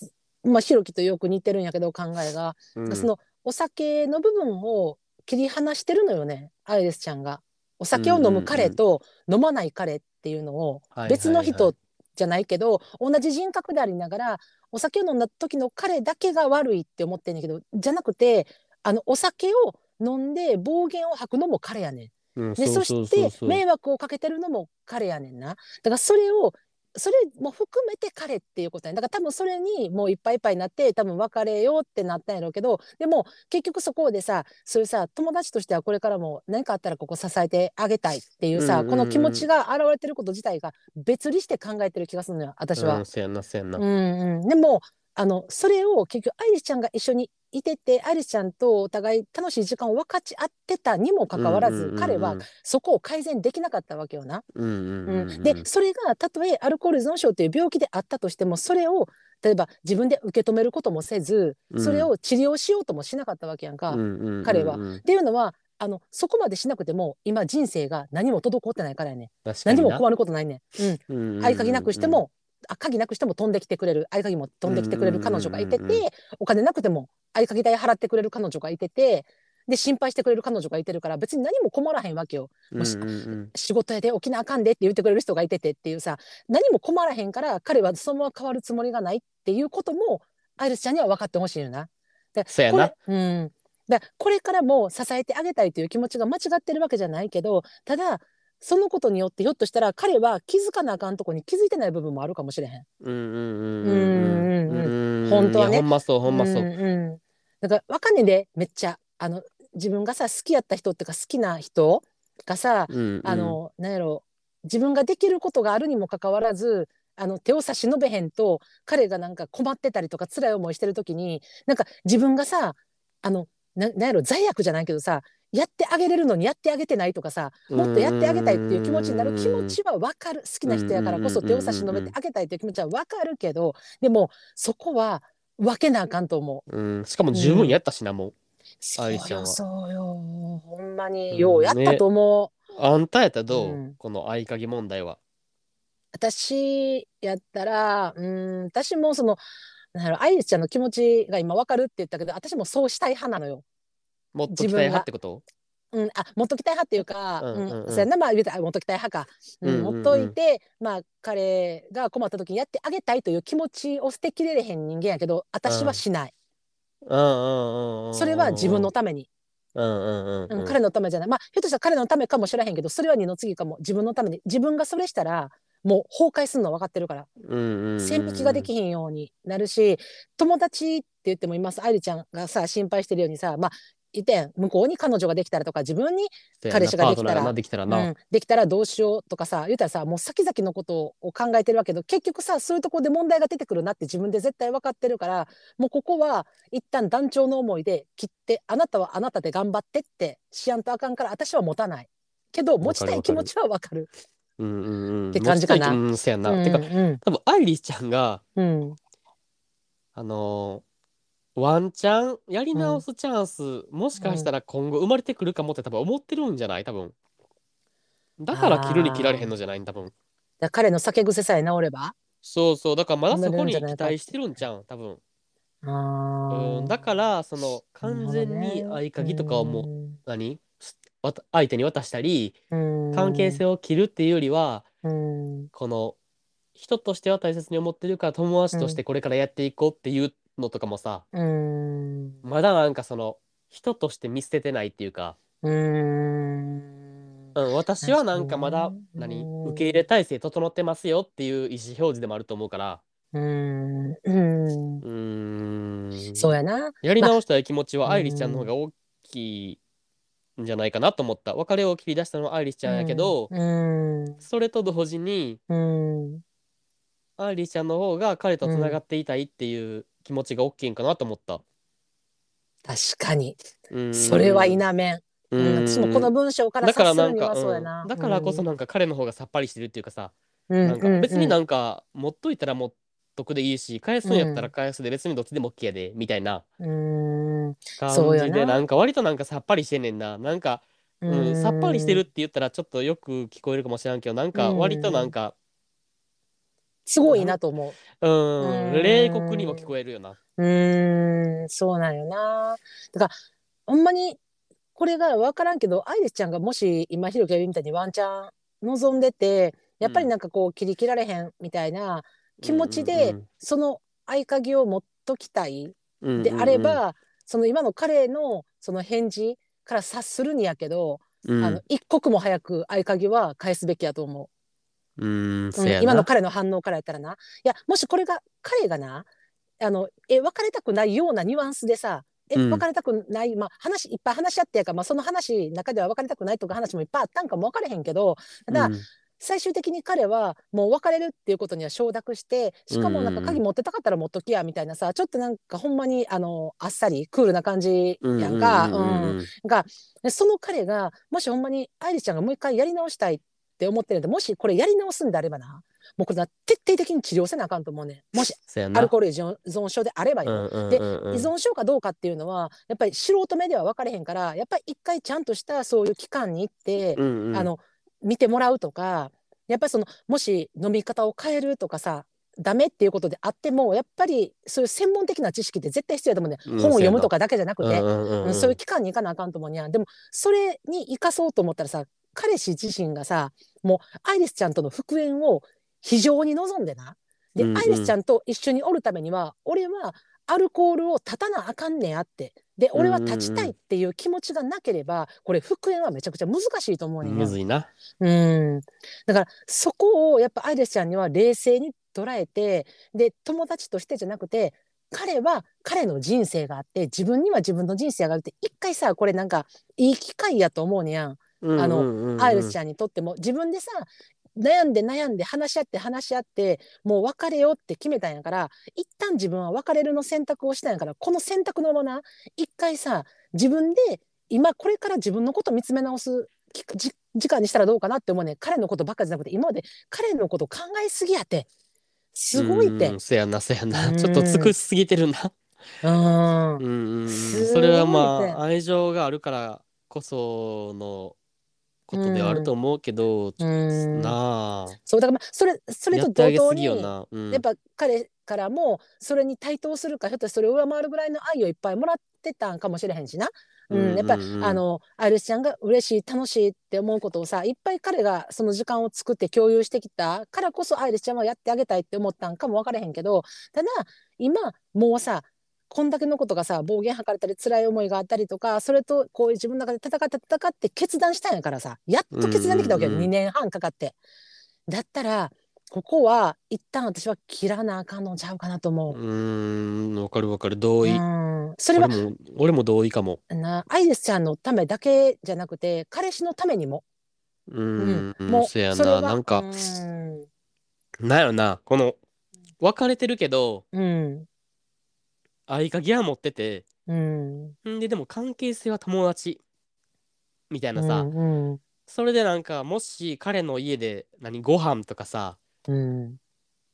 まあひろきとよく似てるんやけど考えが、うん。そのお酒の部分を切り離してるのよねアイリスちゃんが。お酒を飲む彼と飲まない彼っていうのをはい別のはい。人じゃないけど同じ人格でありながらお酒を飲んだ時の彼だけが悪いって思ってんねんけどじゃなくてあのお酒を飲んで暴言を吐くのも彼やねん。でそして迷惑をかけてるのも彼やねんな。だからそれをそれも含めて彼っていうことやねだから多分それにもういっぱいいっぱいになって多分別れようってなったんやろうけどでも結局そこでさそういうさ友達としてはこれからも何かあったらここ支えてあげたいっていうさ、うんうんうんこの気持ちが現れてること自体が別にして考えてる気がするのよ私は。うん、せやなせやな。うんうん、でもあのそれを結局アイリスちゃんが一緒にいててアイリスちゃんとお互い楽しい時間を分かち合ってたにもかかわらず、彼はそこを改善できなかったわけよな。うんうんうんううん。ん、でそれがたとえアルコール依存症という病気であったとしてもそれを例えば自分で受け止めることもせずうん。それを治療しようともしなかったわけやんか。うんっうんうんうん。彼は。ていうのはあのそこまでしなくても今人生が何も滞ってないからやね何も困ることないねん。うん。る合鍵なくしても、あ鍵なくしても飛んできてくれる。合鍵も飛んできてくれる彼女がいてて、うんうんうんうん。お金なくても合鍵代払ってくれる彼女がいててで心配してくれる彼女がいてるから別に何も困らへんわけよ。もしうんうんうん。仕事やで起きなあかんでって言ってくれる人がいててっていうさ何も困らへんから彼はそのまま変わるつもりがないっていうこともアイリスちゃんには分かってほしいよな。だそうやな。これうん、だこれからも支えてあげたいという気持ちが間違ってるわけじゃないけどただそのことによってひょっとしたら彼は気づかなあかんとこに気づいてない部分もあるかもしれへん。うんうんうんうんうん本当はねほんまそうほんまそう。んうん、だからわかんねんでめっちゃあの自分がさ好きやった人っていうか好きな人がさ、うんうんあのなんやろ自分ができることがあるにもかかわらずあの手を差し伸べへんと彼がなんか困ってたりとか辛い思いしてる時になんか自分がさあのななんやろ罪悪じゃないけどさやってあげれるのにやってあげてないとかさもっとやってあげたいっていう気持ちになる気持ちは分かる好きな人やからこそ手を差し伸べてあげたいっていう気持ちは分かるけどでもそこは分けなあかんと思う。うんしかも十分やったしなもう。そうよそうよほんまうんにようやったと思う。あんたやったらどう、うんこの合鍵問題は。私やったらうん私もそのなんやろアイリスちゃんの気持ちが今分かるって言ったけど私もそうしたい派なのよ。もっと期待派ってこと？うん、あ持っときたい派っていうか、うんうん。うんそうやな。まあ言うたら持っときたい派か、うん。うん持っといてまあ彼が困った時にやってあげたいという気持ちを捨てきれれへん人間やけど私はしない、うん。うんうんうん。それは自分のために、うんうんうんうん。うん。彼のためじゃない。まあひょっとしたら彼のためかもしれへんけどそれは二の次かも。自分のために。自分がそれしたらもう崩壊するの分かってるから。うんうんうん。線引きができひんようになるし友達って言ってもいます。愛梨ちゃんがさ心配してるようにさまあいてん向こうに彼女ができたらとか自分に、彼氏ができたらできたらな。うん、できたらどうしようとかさ言うたらさもう先々のことを考えてるわけど結局さそういうところで問題が出てくるなって自分で絶対分かってるからもうここは一旦団長の思いで切ってあなたはあなたで頑張ってってしやんとあかんから私は持たないけど持ちたい気持ちは分かる。うんうんうん。って感じかなもうん、そうやな。うんてか、うん多分アイリスちゃんが、うんあのーワンチャンやり直すチャンス、もしかしたら今後生まれてくるかもって多分思ってるんじゃない？多分。だから切るに切られへんのじゃない？多分。だから彼の酒癖さえ治れば？そうそう。だからまだそこに期待してるんじゃん多分。あうん、だからその完全に合鍵とかをもうう何？相手に渡したりん。関係性を切るっていうよりはうん。この人としては大切に思ってるから友達としてこれからやっていこうっていうのとかもさ、うん。まだなんかその人として見捨ててないっていうか、うん。うん、私はなんかまだ何うん受け入れ体制整ってますよっていう意思表示でもあると思うから。うん。うん。そうやな。やり直したい気持ちはまアイリスちゃんの方が大きいんじゃないかなと思った。別れを切り出したのはアイリスちゃんやけど、うん。それと同時にうん。アイリスちゃんの方が彼とつながっていたいっていう気持ちが大きいんかなと思った。確かに。うん。それは否めん、ううんん私もこの文章からだから察するになんか、はそうやな、うんだからこそなんか彼の方がさっぱりしてるっていうかさ、うんなんか別にななんか持っといたら持っとくでいいし返すんやったら返すで別にどっちでも OK やでみたいなうん。感じでな。んか割となんかさっぱりしてんねんな。なんか、うんさっぱりしてるって言ったらちょっとよく聞こえるかもしれんけどなんか割となんかすごいなと思う。うん。うん。冷酷にも聞こえるよな。うーんそうなんよな。だからほんまにこれが分からんけどアイリスちゃんがもし今ひろきが言うみたいにワンチャン望んでてやっぱりなんかこう切り切られへんみたいな気持ちでその合鍵を持っときたい。であればその今の彼のその返事から察するにやけど、うん、あの一刻も早く合鍵は返すべきやと思うん、今の彼の反応からやったらな。いやもしこれが彼がなあのえ別れたくないようなニュアンスでさえうん。別れたくない、まあ話いっぱい話し合ってやから、まあ、その話の中では別れたくないとか話もいっぱいあったんかも分からへんけどただ、うん。最終的に彼はもう別れるっていうことには承諾してしかもなんか鍵持ってたかったら持っときやみたいなさちょっとなんかほんまにあのあっさりクールな感じやんか。うんうんうんうんうんがでその彼がもしほんまに愛梨ちゃんがもう一回やり直したいって思ってるんでもしこれやり直すんであればなもうこれな徹底的に治療せなあかんと思うねん。もしアルコール依存症であればよ。うんうんうんでうん。依存症かどうかっていうのはやっぱり素人目では分かれへんからやっぱり一回ちゃんとしたそういう機関に行って、うんうん。あの見てもらうとかやっぱりそのもし飲み方を変えるとかさダメっていうことであってもやっぱりそういう専門的な知識って絶対必要だもんね、うん本を読むとかだけじゃなくて、うんうんうんうん。そういう機関に行かなあかんと思うにゃでもそれに生かそうと思ったらさ彼氏自身がさもうアイリスちゃんとの復縁を非常に望んでな。で、うんうん。アイリスちゃんと一緒におるためには俺はアルコールを断たなあかんねやって。で俺は立ちたいっていう気持ちがなければこれ復縁はめちゃくちゃ難しいと思うねんなむずいな。うん、だからそこをやっぱアイレスちゃんには冷静に捉えてで友達としてじゃなくて彼は彼の人生があって自分には自分の人生があるって一回さこれなんかいい機会やと思うねやん、あのアイレスちゃん。にとっても自分でさ悩んで悩んで話し合って話し合ってもう別れようって決めたんやから一旦自分は別れるの選択をしたんやからこの選択のまま一回さ自分で今これから自分のこと見つめ直す時間にしたらどうかなって思うね彼のことばっかじゃなくて今まで彼のこと考えすぎやって。すごいって。うんせやなせやな。うん。ちょっと尽くしすぎてるな。うん。うんそれはまねあ愛情があるからこそのことではあると思うけど、うんなあ。そうだからまあそれそれやと同等にやっぱ彼からもそれに対等するかひょっとそれを上回るぐらいの愛をいっぱいもらってたんかもしれへんしな。うん、やっぱり、うんあのアイリスちゃんが嬉しい楽しいって思うことをさいっぱい彼がその時間を作って共有してきたからこそアイリスちゃんはやってあげたいって思ったんかも分からへんけどただ今もうさこんだけのことがさ暴言吐かれたり辛い思いがあったりとかそれとこういう自分の中で戦って戦って決断したんやからさやっと決断できたわけよ、うんうんうん2年半かかって。だったらここは一旦私は切らなあかんのちゃうかなと思う。うーん、わかるわかる。同意。うん、それは俺も俺も同意かも。なアイリスちゃんのためだけじゃなくて彼氏のためにも。うーん、もうせやそれはな。なんかう、んなんやろな。この、別れてるけど、うん合鍵は持ってて、うん。んで、でも関係性は友達。みたいなさ、うんうん。それでなんか、もし彼の家で、何、ご飯とかさ、うん。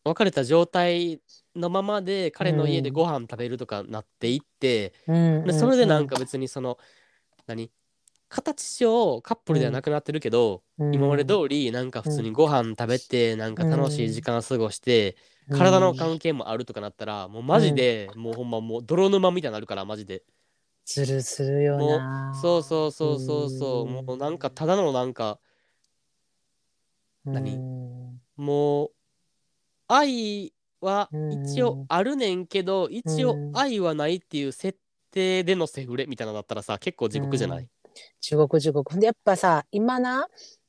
別れた状態のままで彼の家でご飯食べるとかなっていって、うんでそれでなんか別にその、何？形上カップルではなくなってるけど、今まで通りなんか普通にご飯食べてなんか楽しい時間過ごして、体の関係もあるとかなったらもうマジで、もうほんまもう泥沼みたいになるからマジで。ずるするよな。そうそうそうそうそう。もうなんかただのなんか何？うん。もう愛は一応うんあるねんけど一応うん。愛はないっていう設定でのセフレみたいなのだったらさ結構地獄じゃない、地獄地獄。でやっぱさ今な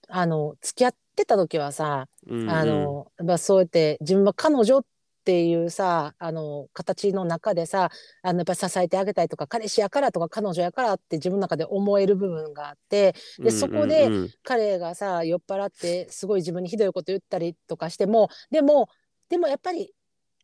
あの付き合ってた時はさ、うんうん。あのやっぱそうやって自分は彼女っていうさあの形の中でさあのやっぱり支えてあげたいとか彼氏やからとか彼女やからって自分の中で思える部分があってでそこで彼がさ酔っ払ってすごい自分にひどいこと言ったりとかしてもでもでもやっぱり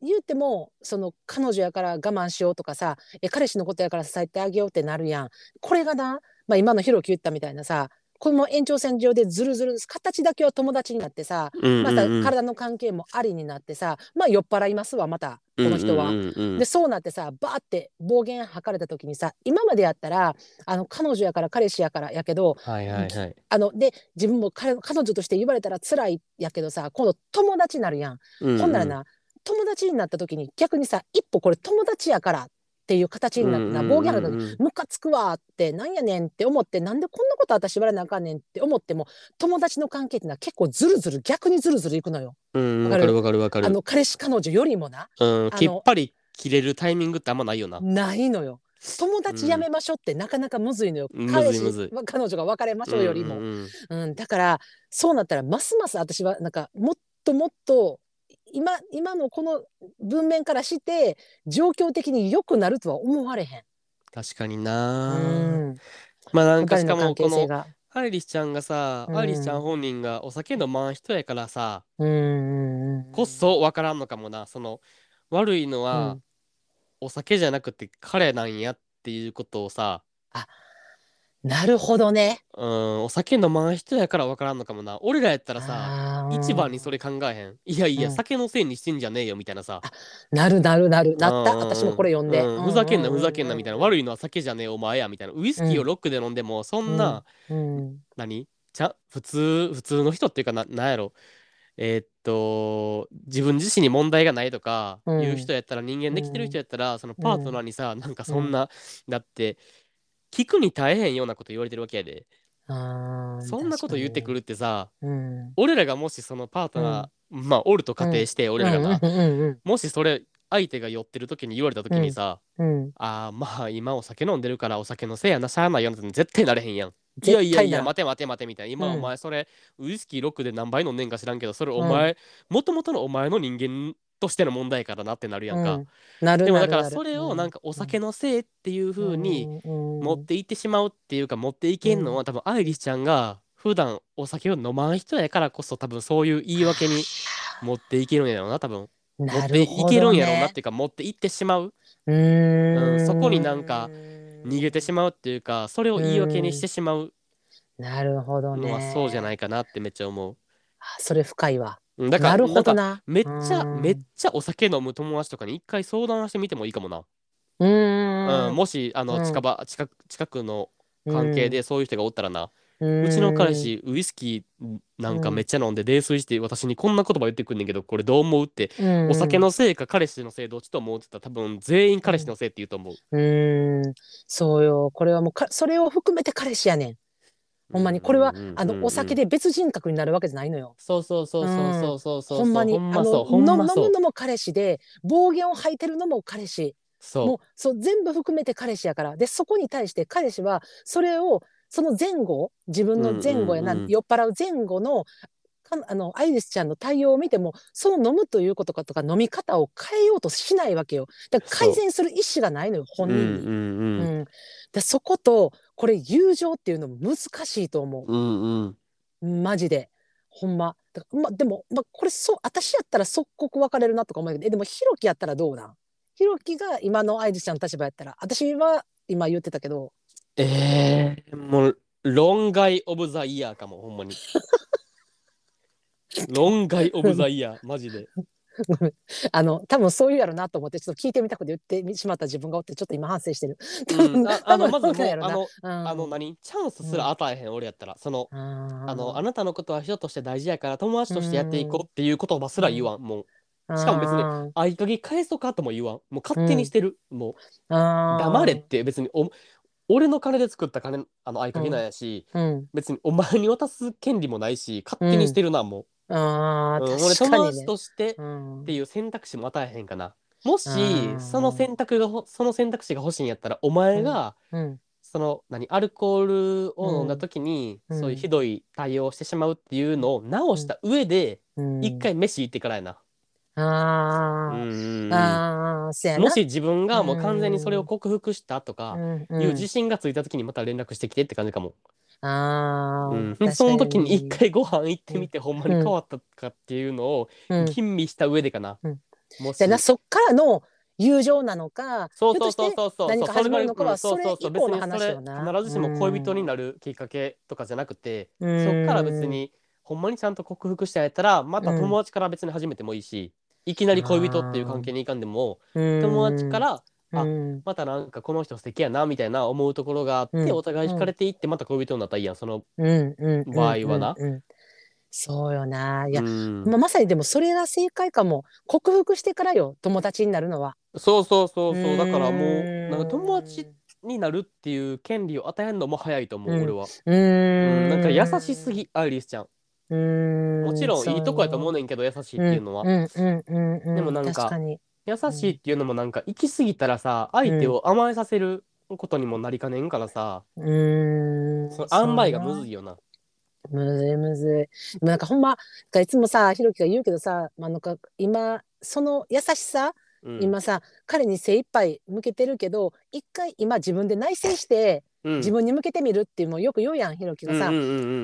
言ってもその彼女やから我慢しようとかさえ彼氏のことやから支えてあげようってなるやん。これがな、まあ、今のひろき言ったみたいなさこれも延長線上でずるずる形だけは友達になってさうんまた体の関係もありになってさまあ酔っ払いますわまたこの人は。でそうなってさバーって暴言吐かれた時にさ今までやったらあの彼女やから彼氏やからやけどはいはいはい。あので自分も彼彼女として言われたら辛いやけどさ今度友達になるやん。うんうんほんならな友達になった時に逆にさ一歩これ友達やからっていう形になってな暴言吐いた時うんうんムカつくわってなんやねんって思ってなんでこんなこと私言われなあかんねんって思っても友達の関係ってのは結構ずるずる逆にずるずるいくのよ。うん、わかる？わかるわかる。あの彼氏彼女よりもなうん、のきっぱり切れるタイミングってあんまないよな。ないのよ。友達やめましょうってなかなかむずいのよ。うんむ彼氏彼女が別れましょうよりも。うんうん、だからそうなったらますます私はなんかもっともっと今今のこの文面からして状況的に良くなるとは思われへん。確かにうな。ん、まあなんかしかもこの。アイリスちゃんがさ、うんアイリスちゃん本人がお酒飲まん人やからさ、うんうんうんこそわからんのかもな。その悪いのは、うんお酒じゃなくて彼なんやっていうことをさ、なるほどね。うん、お酒飲まん人やからわからんのかもな。俺らやったらさ、あー。一番にそれ考えへん。いやいや、うん。酒のせいにしてんじゃねえよみたいなさ。なるなるなる。なった？うん。うんうん私もこれ読んで、うん。ふざけんなふざけんなみたいな、悪い、いのは酒じゃねえお前やみたいな。ウイスキーをロックで飲んでもそんな、うん。何？ちゃ普通普通の人っていうかななんやろ。えーっと自分自身に問題がないとかうん。いう人やったら、人間できてる人やったら、そのパートナーにさ、なんかそんな、だって聞くに耐えへんようなこと言われてるわけやで、あーそんなこと言ってくるってさうん。俺らがもしそのパートナー、まあおると仮定して、俺らが。な、うんうんもしそれ相手が酔ってる時に言われた時にさ、うん。うん。ああまあ今お酒飲んでるからお酒のせいやなしゃあないよなんて絶対なれへんやん。いやいやいや待て待て待てみたいな今うんお前それ、ウイスキーロックで何杯飲んでんか知らんけどそれお前もともとのお前の人間としての問題やからなってなるやんか。うん。なるでもだからそれをなんかお酒のせいっていう風に持持っていってしまうっていうか持っていけんのは多分アイリスちゃんが普段お酒を飲まん人やからこそ多分そういう言い訳に持っていけるんやろうな。多分。持なっていけるんやろうなっねていうか持っていってしまう。うん。そこになんか逃げてしまうっていうかそれを言い訳にしてしまう。なるほどね。のはそうじゃないかなってめっちゃ思う。あそれ深いわ。うんだからなるほどな。めっちゃうん。めっちゃお酒飲む友達とかに一回相談してみてもいいかもな。ううんんもしあうん。の近場近く近くの関係でそういう人がおったらな、ううちの彼氏ウイスキーなんかめっちゃ飲んで泥酔して私にこんな言葉言ってくんねんけどこれどう思うって、お酒のせいか彼氏のせいどっちと思うって言ったら多分全員彼氏のせいって言うと思う。うん。そうよ。これはもうかそれを含めて彼氏やねんほんまに。これはあのお酒で別人格になるわけじゃないのよ。そうそうそうそうそうそうそう。ほんまにほんまそうあの飲むのも彼氏で暴言を吐いてるのも彼氏。そう。もうそう全部含めて彼氏やから。でそこに対して彼氏はそれをその前後自分の前後やな、酔っ払う前後のかあのアイリスちゃんの対応を見てもその飲むということかとか飲み方を変えようとしないわけよ。だから改善する意思がないのよ本人に。うんうんうん。うん。でそことこれ友情っていうのも難しいと思う。んうん。うマジで。ほんま。だまでも、ま、これそう私やったら即刻別れるなとか思うけどえでもひろきやったらどうなん？ひろきが今のアイリスちゃんの立場やったら私は今言ってたけど。えー、もう論外オブザイヤーかもほんまに。論外オブザイヤーマジで あの多分そういうやろなと思ってちょっと聞いてみたくて言ってしまった自分がおってちょっと今反省してる。うん。ああのまずあのうん。あの何？チャンスすら与えへん俺やったらそのああのあなたのことは人として大事やから友達としてやっていこうっていう言葉すら言わんもう。しかも別にに合鍵返そうかとも言わん。もう勝手にしてる、もう黙黙れって別にお俺の金で作った金あの合鍵なんやし、うん、別にお前に渡す権利もないし勝手にしてるな、もう、あーうん俺友にね。としてうん。っていう選択肢も与えへんかな。もしー。その選択がほその選択肢が欲しいんやったらお前が、うん。その何アルコールを飲んだ時に、うん。そういうひどい対応をしてしまうっていうのを直した上でうん。一、回飯行ってからやな。あー。うんあーそうやな。もし自分がもう完全にそれを克服したとかうん。いう自信がついた時にまた連絡してきてって感じかも。あーうん。その時に一回ご飯行ってみてほんまに変わったかっていうのをうん。吟味した上でかな。もし。じゃあなそっからの友情なのかそうそうそうそうそう。何か始まるのかはそれ以降の話よな。必ずしも恋人になるきっかけとかじゃなくて、うん。そっから別にほんまにちゃんと克服したんやったらまた友達から別に始めてもいいし、いきなり恋人っていう関係にいかんでも、友友達からあうん。またなんかこの人素敵やなみたいな思うところがあって、うん。お互い惹かれていってまた恋人になったらいいやんその、場合はな。そうよな。いや、うん。まあ、まさにでもそれが正解かも。克服してからよ友達になるのは。そうそうそうそう。だからもうなんか友達うになるっていう権利を与えるのも早いと思う、うん。俺は、ーうんんなんか優しすぎアイリスちゃん。うーん。もちろんいいとこやと思うねねんけど優しいっていうのは、うん。うん。うん。うん、でもなんか確かに優しいっていうのもなんか行き過ぎたらさ相手を甘えさせることにもなりかねんからさ、うーん。その塩梅がむずいよな。むずいむずい。でもなんかほんま、いつもさ、ひろきが言うけどさ、まあ、なんか今、その優しさ、うん。今さ、彼に精一杯向けてるけど、一回今自分で内省して、うん。自分に向けてみるっていうのもよく言うやん、ひろきがさ。あ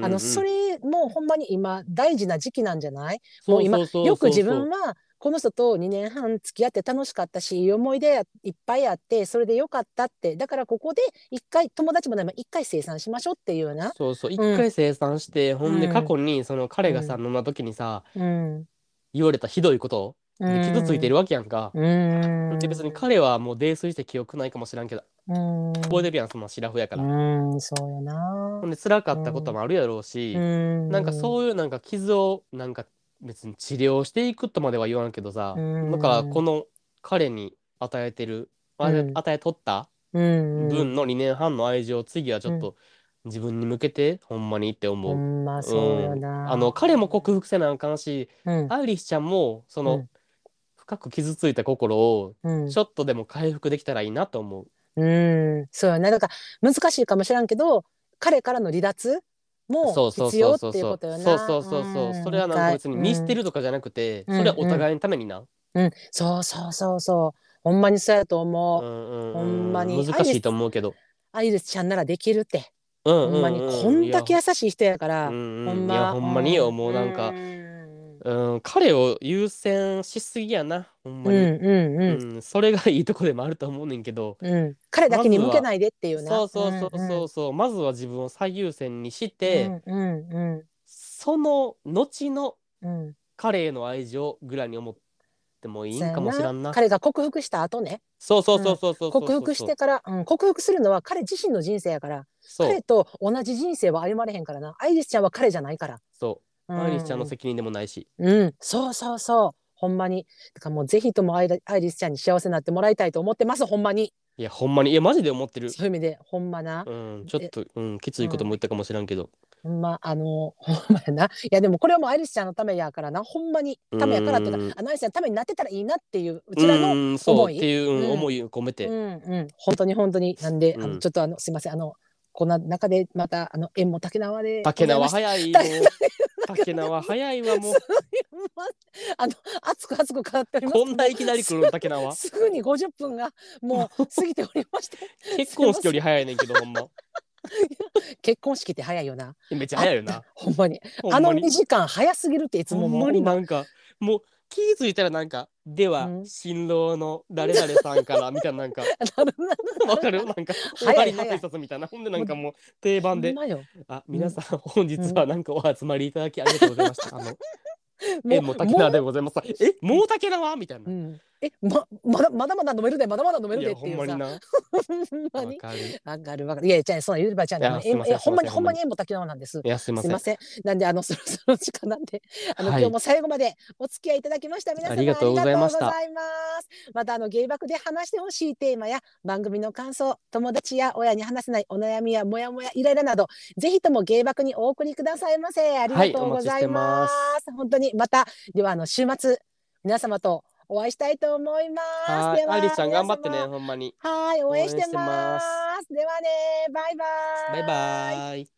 の、それもほんまに今大事な時期なんじゃない？もう今よく自分はこの人と2年半付き合って楽しかったしいい思い出やいっぱいあってそれでよかったって。だからここで一回友達もでも一回清算しましょうっていうような。そうそう。一回清算して、ほんでうん。過去にその彼がさ、う飲んだ時にさうん。言われたひどいことで傷ついてるわけやんか、うん。で別に彼はもう泥酔して記憶ないかもしらんけどうん。覚えてるやんそんなシラフやから、うんそうよな。ほんで辛かったこともあるやろうし、うん。なんかそういうなんか傷をなんか別に治療していくとまでは言わんけどさ、うん。だからこの彼に与えてる、うん。与えとったうん分の2年半の愛情を次はちょっと自分に向けてほんまにって思う。ほんまそうよな、あの彼も克服せなあかんしうん。アイリスちゃんもその、うん。深く傷ついた心をうん。ちょっとでも回復できたらいいなと思う。うん、そうよね。だから難しいかもしらんけど、彼からの離脱もそうそう必要ってそうそうそういうことよな。そうそうそうそう、んそれはなんか別に見捨て。る。るとかじゃなくて、うんそれはお互いのためにな。うん、うんそうそうそうそう。ほんまにそうやと思う。うんうんうんほんまに難しいと思うけど。アイリスちゃんならできるって。うんうんうんほんまにこんだけ優しい人やから。うんうんほんま。いやほんまによもうなんかうんうん、彼を優先しすぎやなほんまに、うんうんうんうんそれがいいとこでもあると思うねんけど、うん。彼だけに向けないでっていうな。そうそうそうそうそう、まずは自分を最優先にして、うんうんうんその後のうんうん。彼への愛情ぐらいに思ってもいいんかもしらんな。彼が克服した後ね。そうそうそうそうそうそう克服してから、うん、克服するのは彼自身の人生やから。そう彼と同じ人生は歩まれへんからな。アイリスちゃんは彼じゃないから。そうアイリスちゃんの責任でもないし、うん、そうそうそう。ほんまに。だからもうぜひともアイラアイリスちゃんに幸せになってもらいたいと思ってます。ほんまに。いやほんまにいやマジで思ってるそういう意味で、ほんまな。うんちょっと、うん、きついことも言ったかもしらんけど、ほんま、あの、ほんまやな。いや、でもこれはもうアイリスちゃんのためやからな。ほんまに。ためやからっていううんか、あのアイリスちゃんのためになってたらいいなっていう、うちらの、うんそう思いっていう、うんうん思いを込めて、うんうん、本当に本当に。なんで、あのうんちょっとあの、すいません。あの、こんな中でまた、あの、縁も竹縄で。竹縄い。早いも う竹縄早いわもう。あの、熱く熱く語っております。こんないきなり来るの竹縄？すぐに50分がもう過ぎておりまして。結婚式より早いねんけどほんま。結婚式って早いよな。めっちゃ早いよな。ほんまに。あのほんまに。2時間早すぎるっていつももう。ほんまになんかもう気づいたらなんかでは、うん。新郎の誰々さんからみたいななんか。なるほど。わかる？なんか終わりの挨拶みたいな。ほんでなんかもう定番で。ほんまよ。あ皆さん本日はなんかお集まりいただきありがとうございました。あのえ もう竹縄でございます。えもう竹縄？みたいな。うん、えままだまだまだ飲めるでまだまだ飲めるでっていうさほんまに わかるわかいやいやじゃあそんな言うばちゃんいやすいほんまにほんまに縁も竹縄なんですいやすいますせんいません。なんで、あの、そろ そろ時間なんで、あの、はい今日も最後までお付き合いいただきました。皆様ありがとうございましたありがとうございます。また、あの、芸爆で話してほしいテーマや、番組の感想、友達や親に話せないお悩みや、もやもや、イライラなど、ぜひとも芸爆にお送りくださいませ。ありがとうございます。はい本当に、また、では、あの、週末、皆様とお会いしたいと思います。でははいアイリスちゃん頑張ってねほんまにはい、応援してま。ますではね、バイバイ。バイバーイ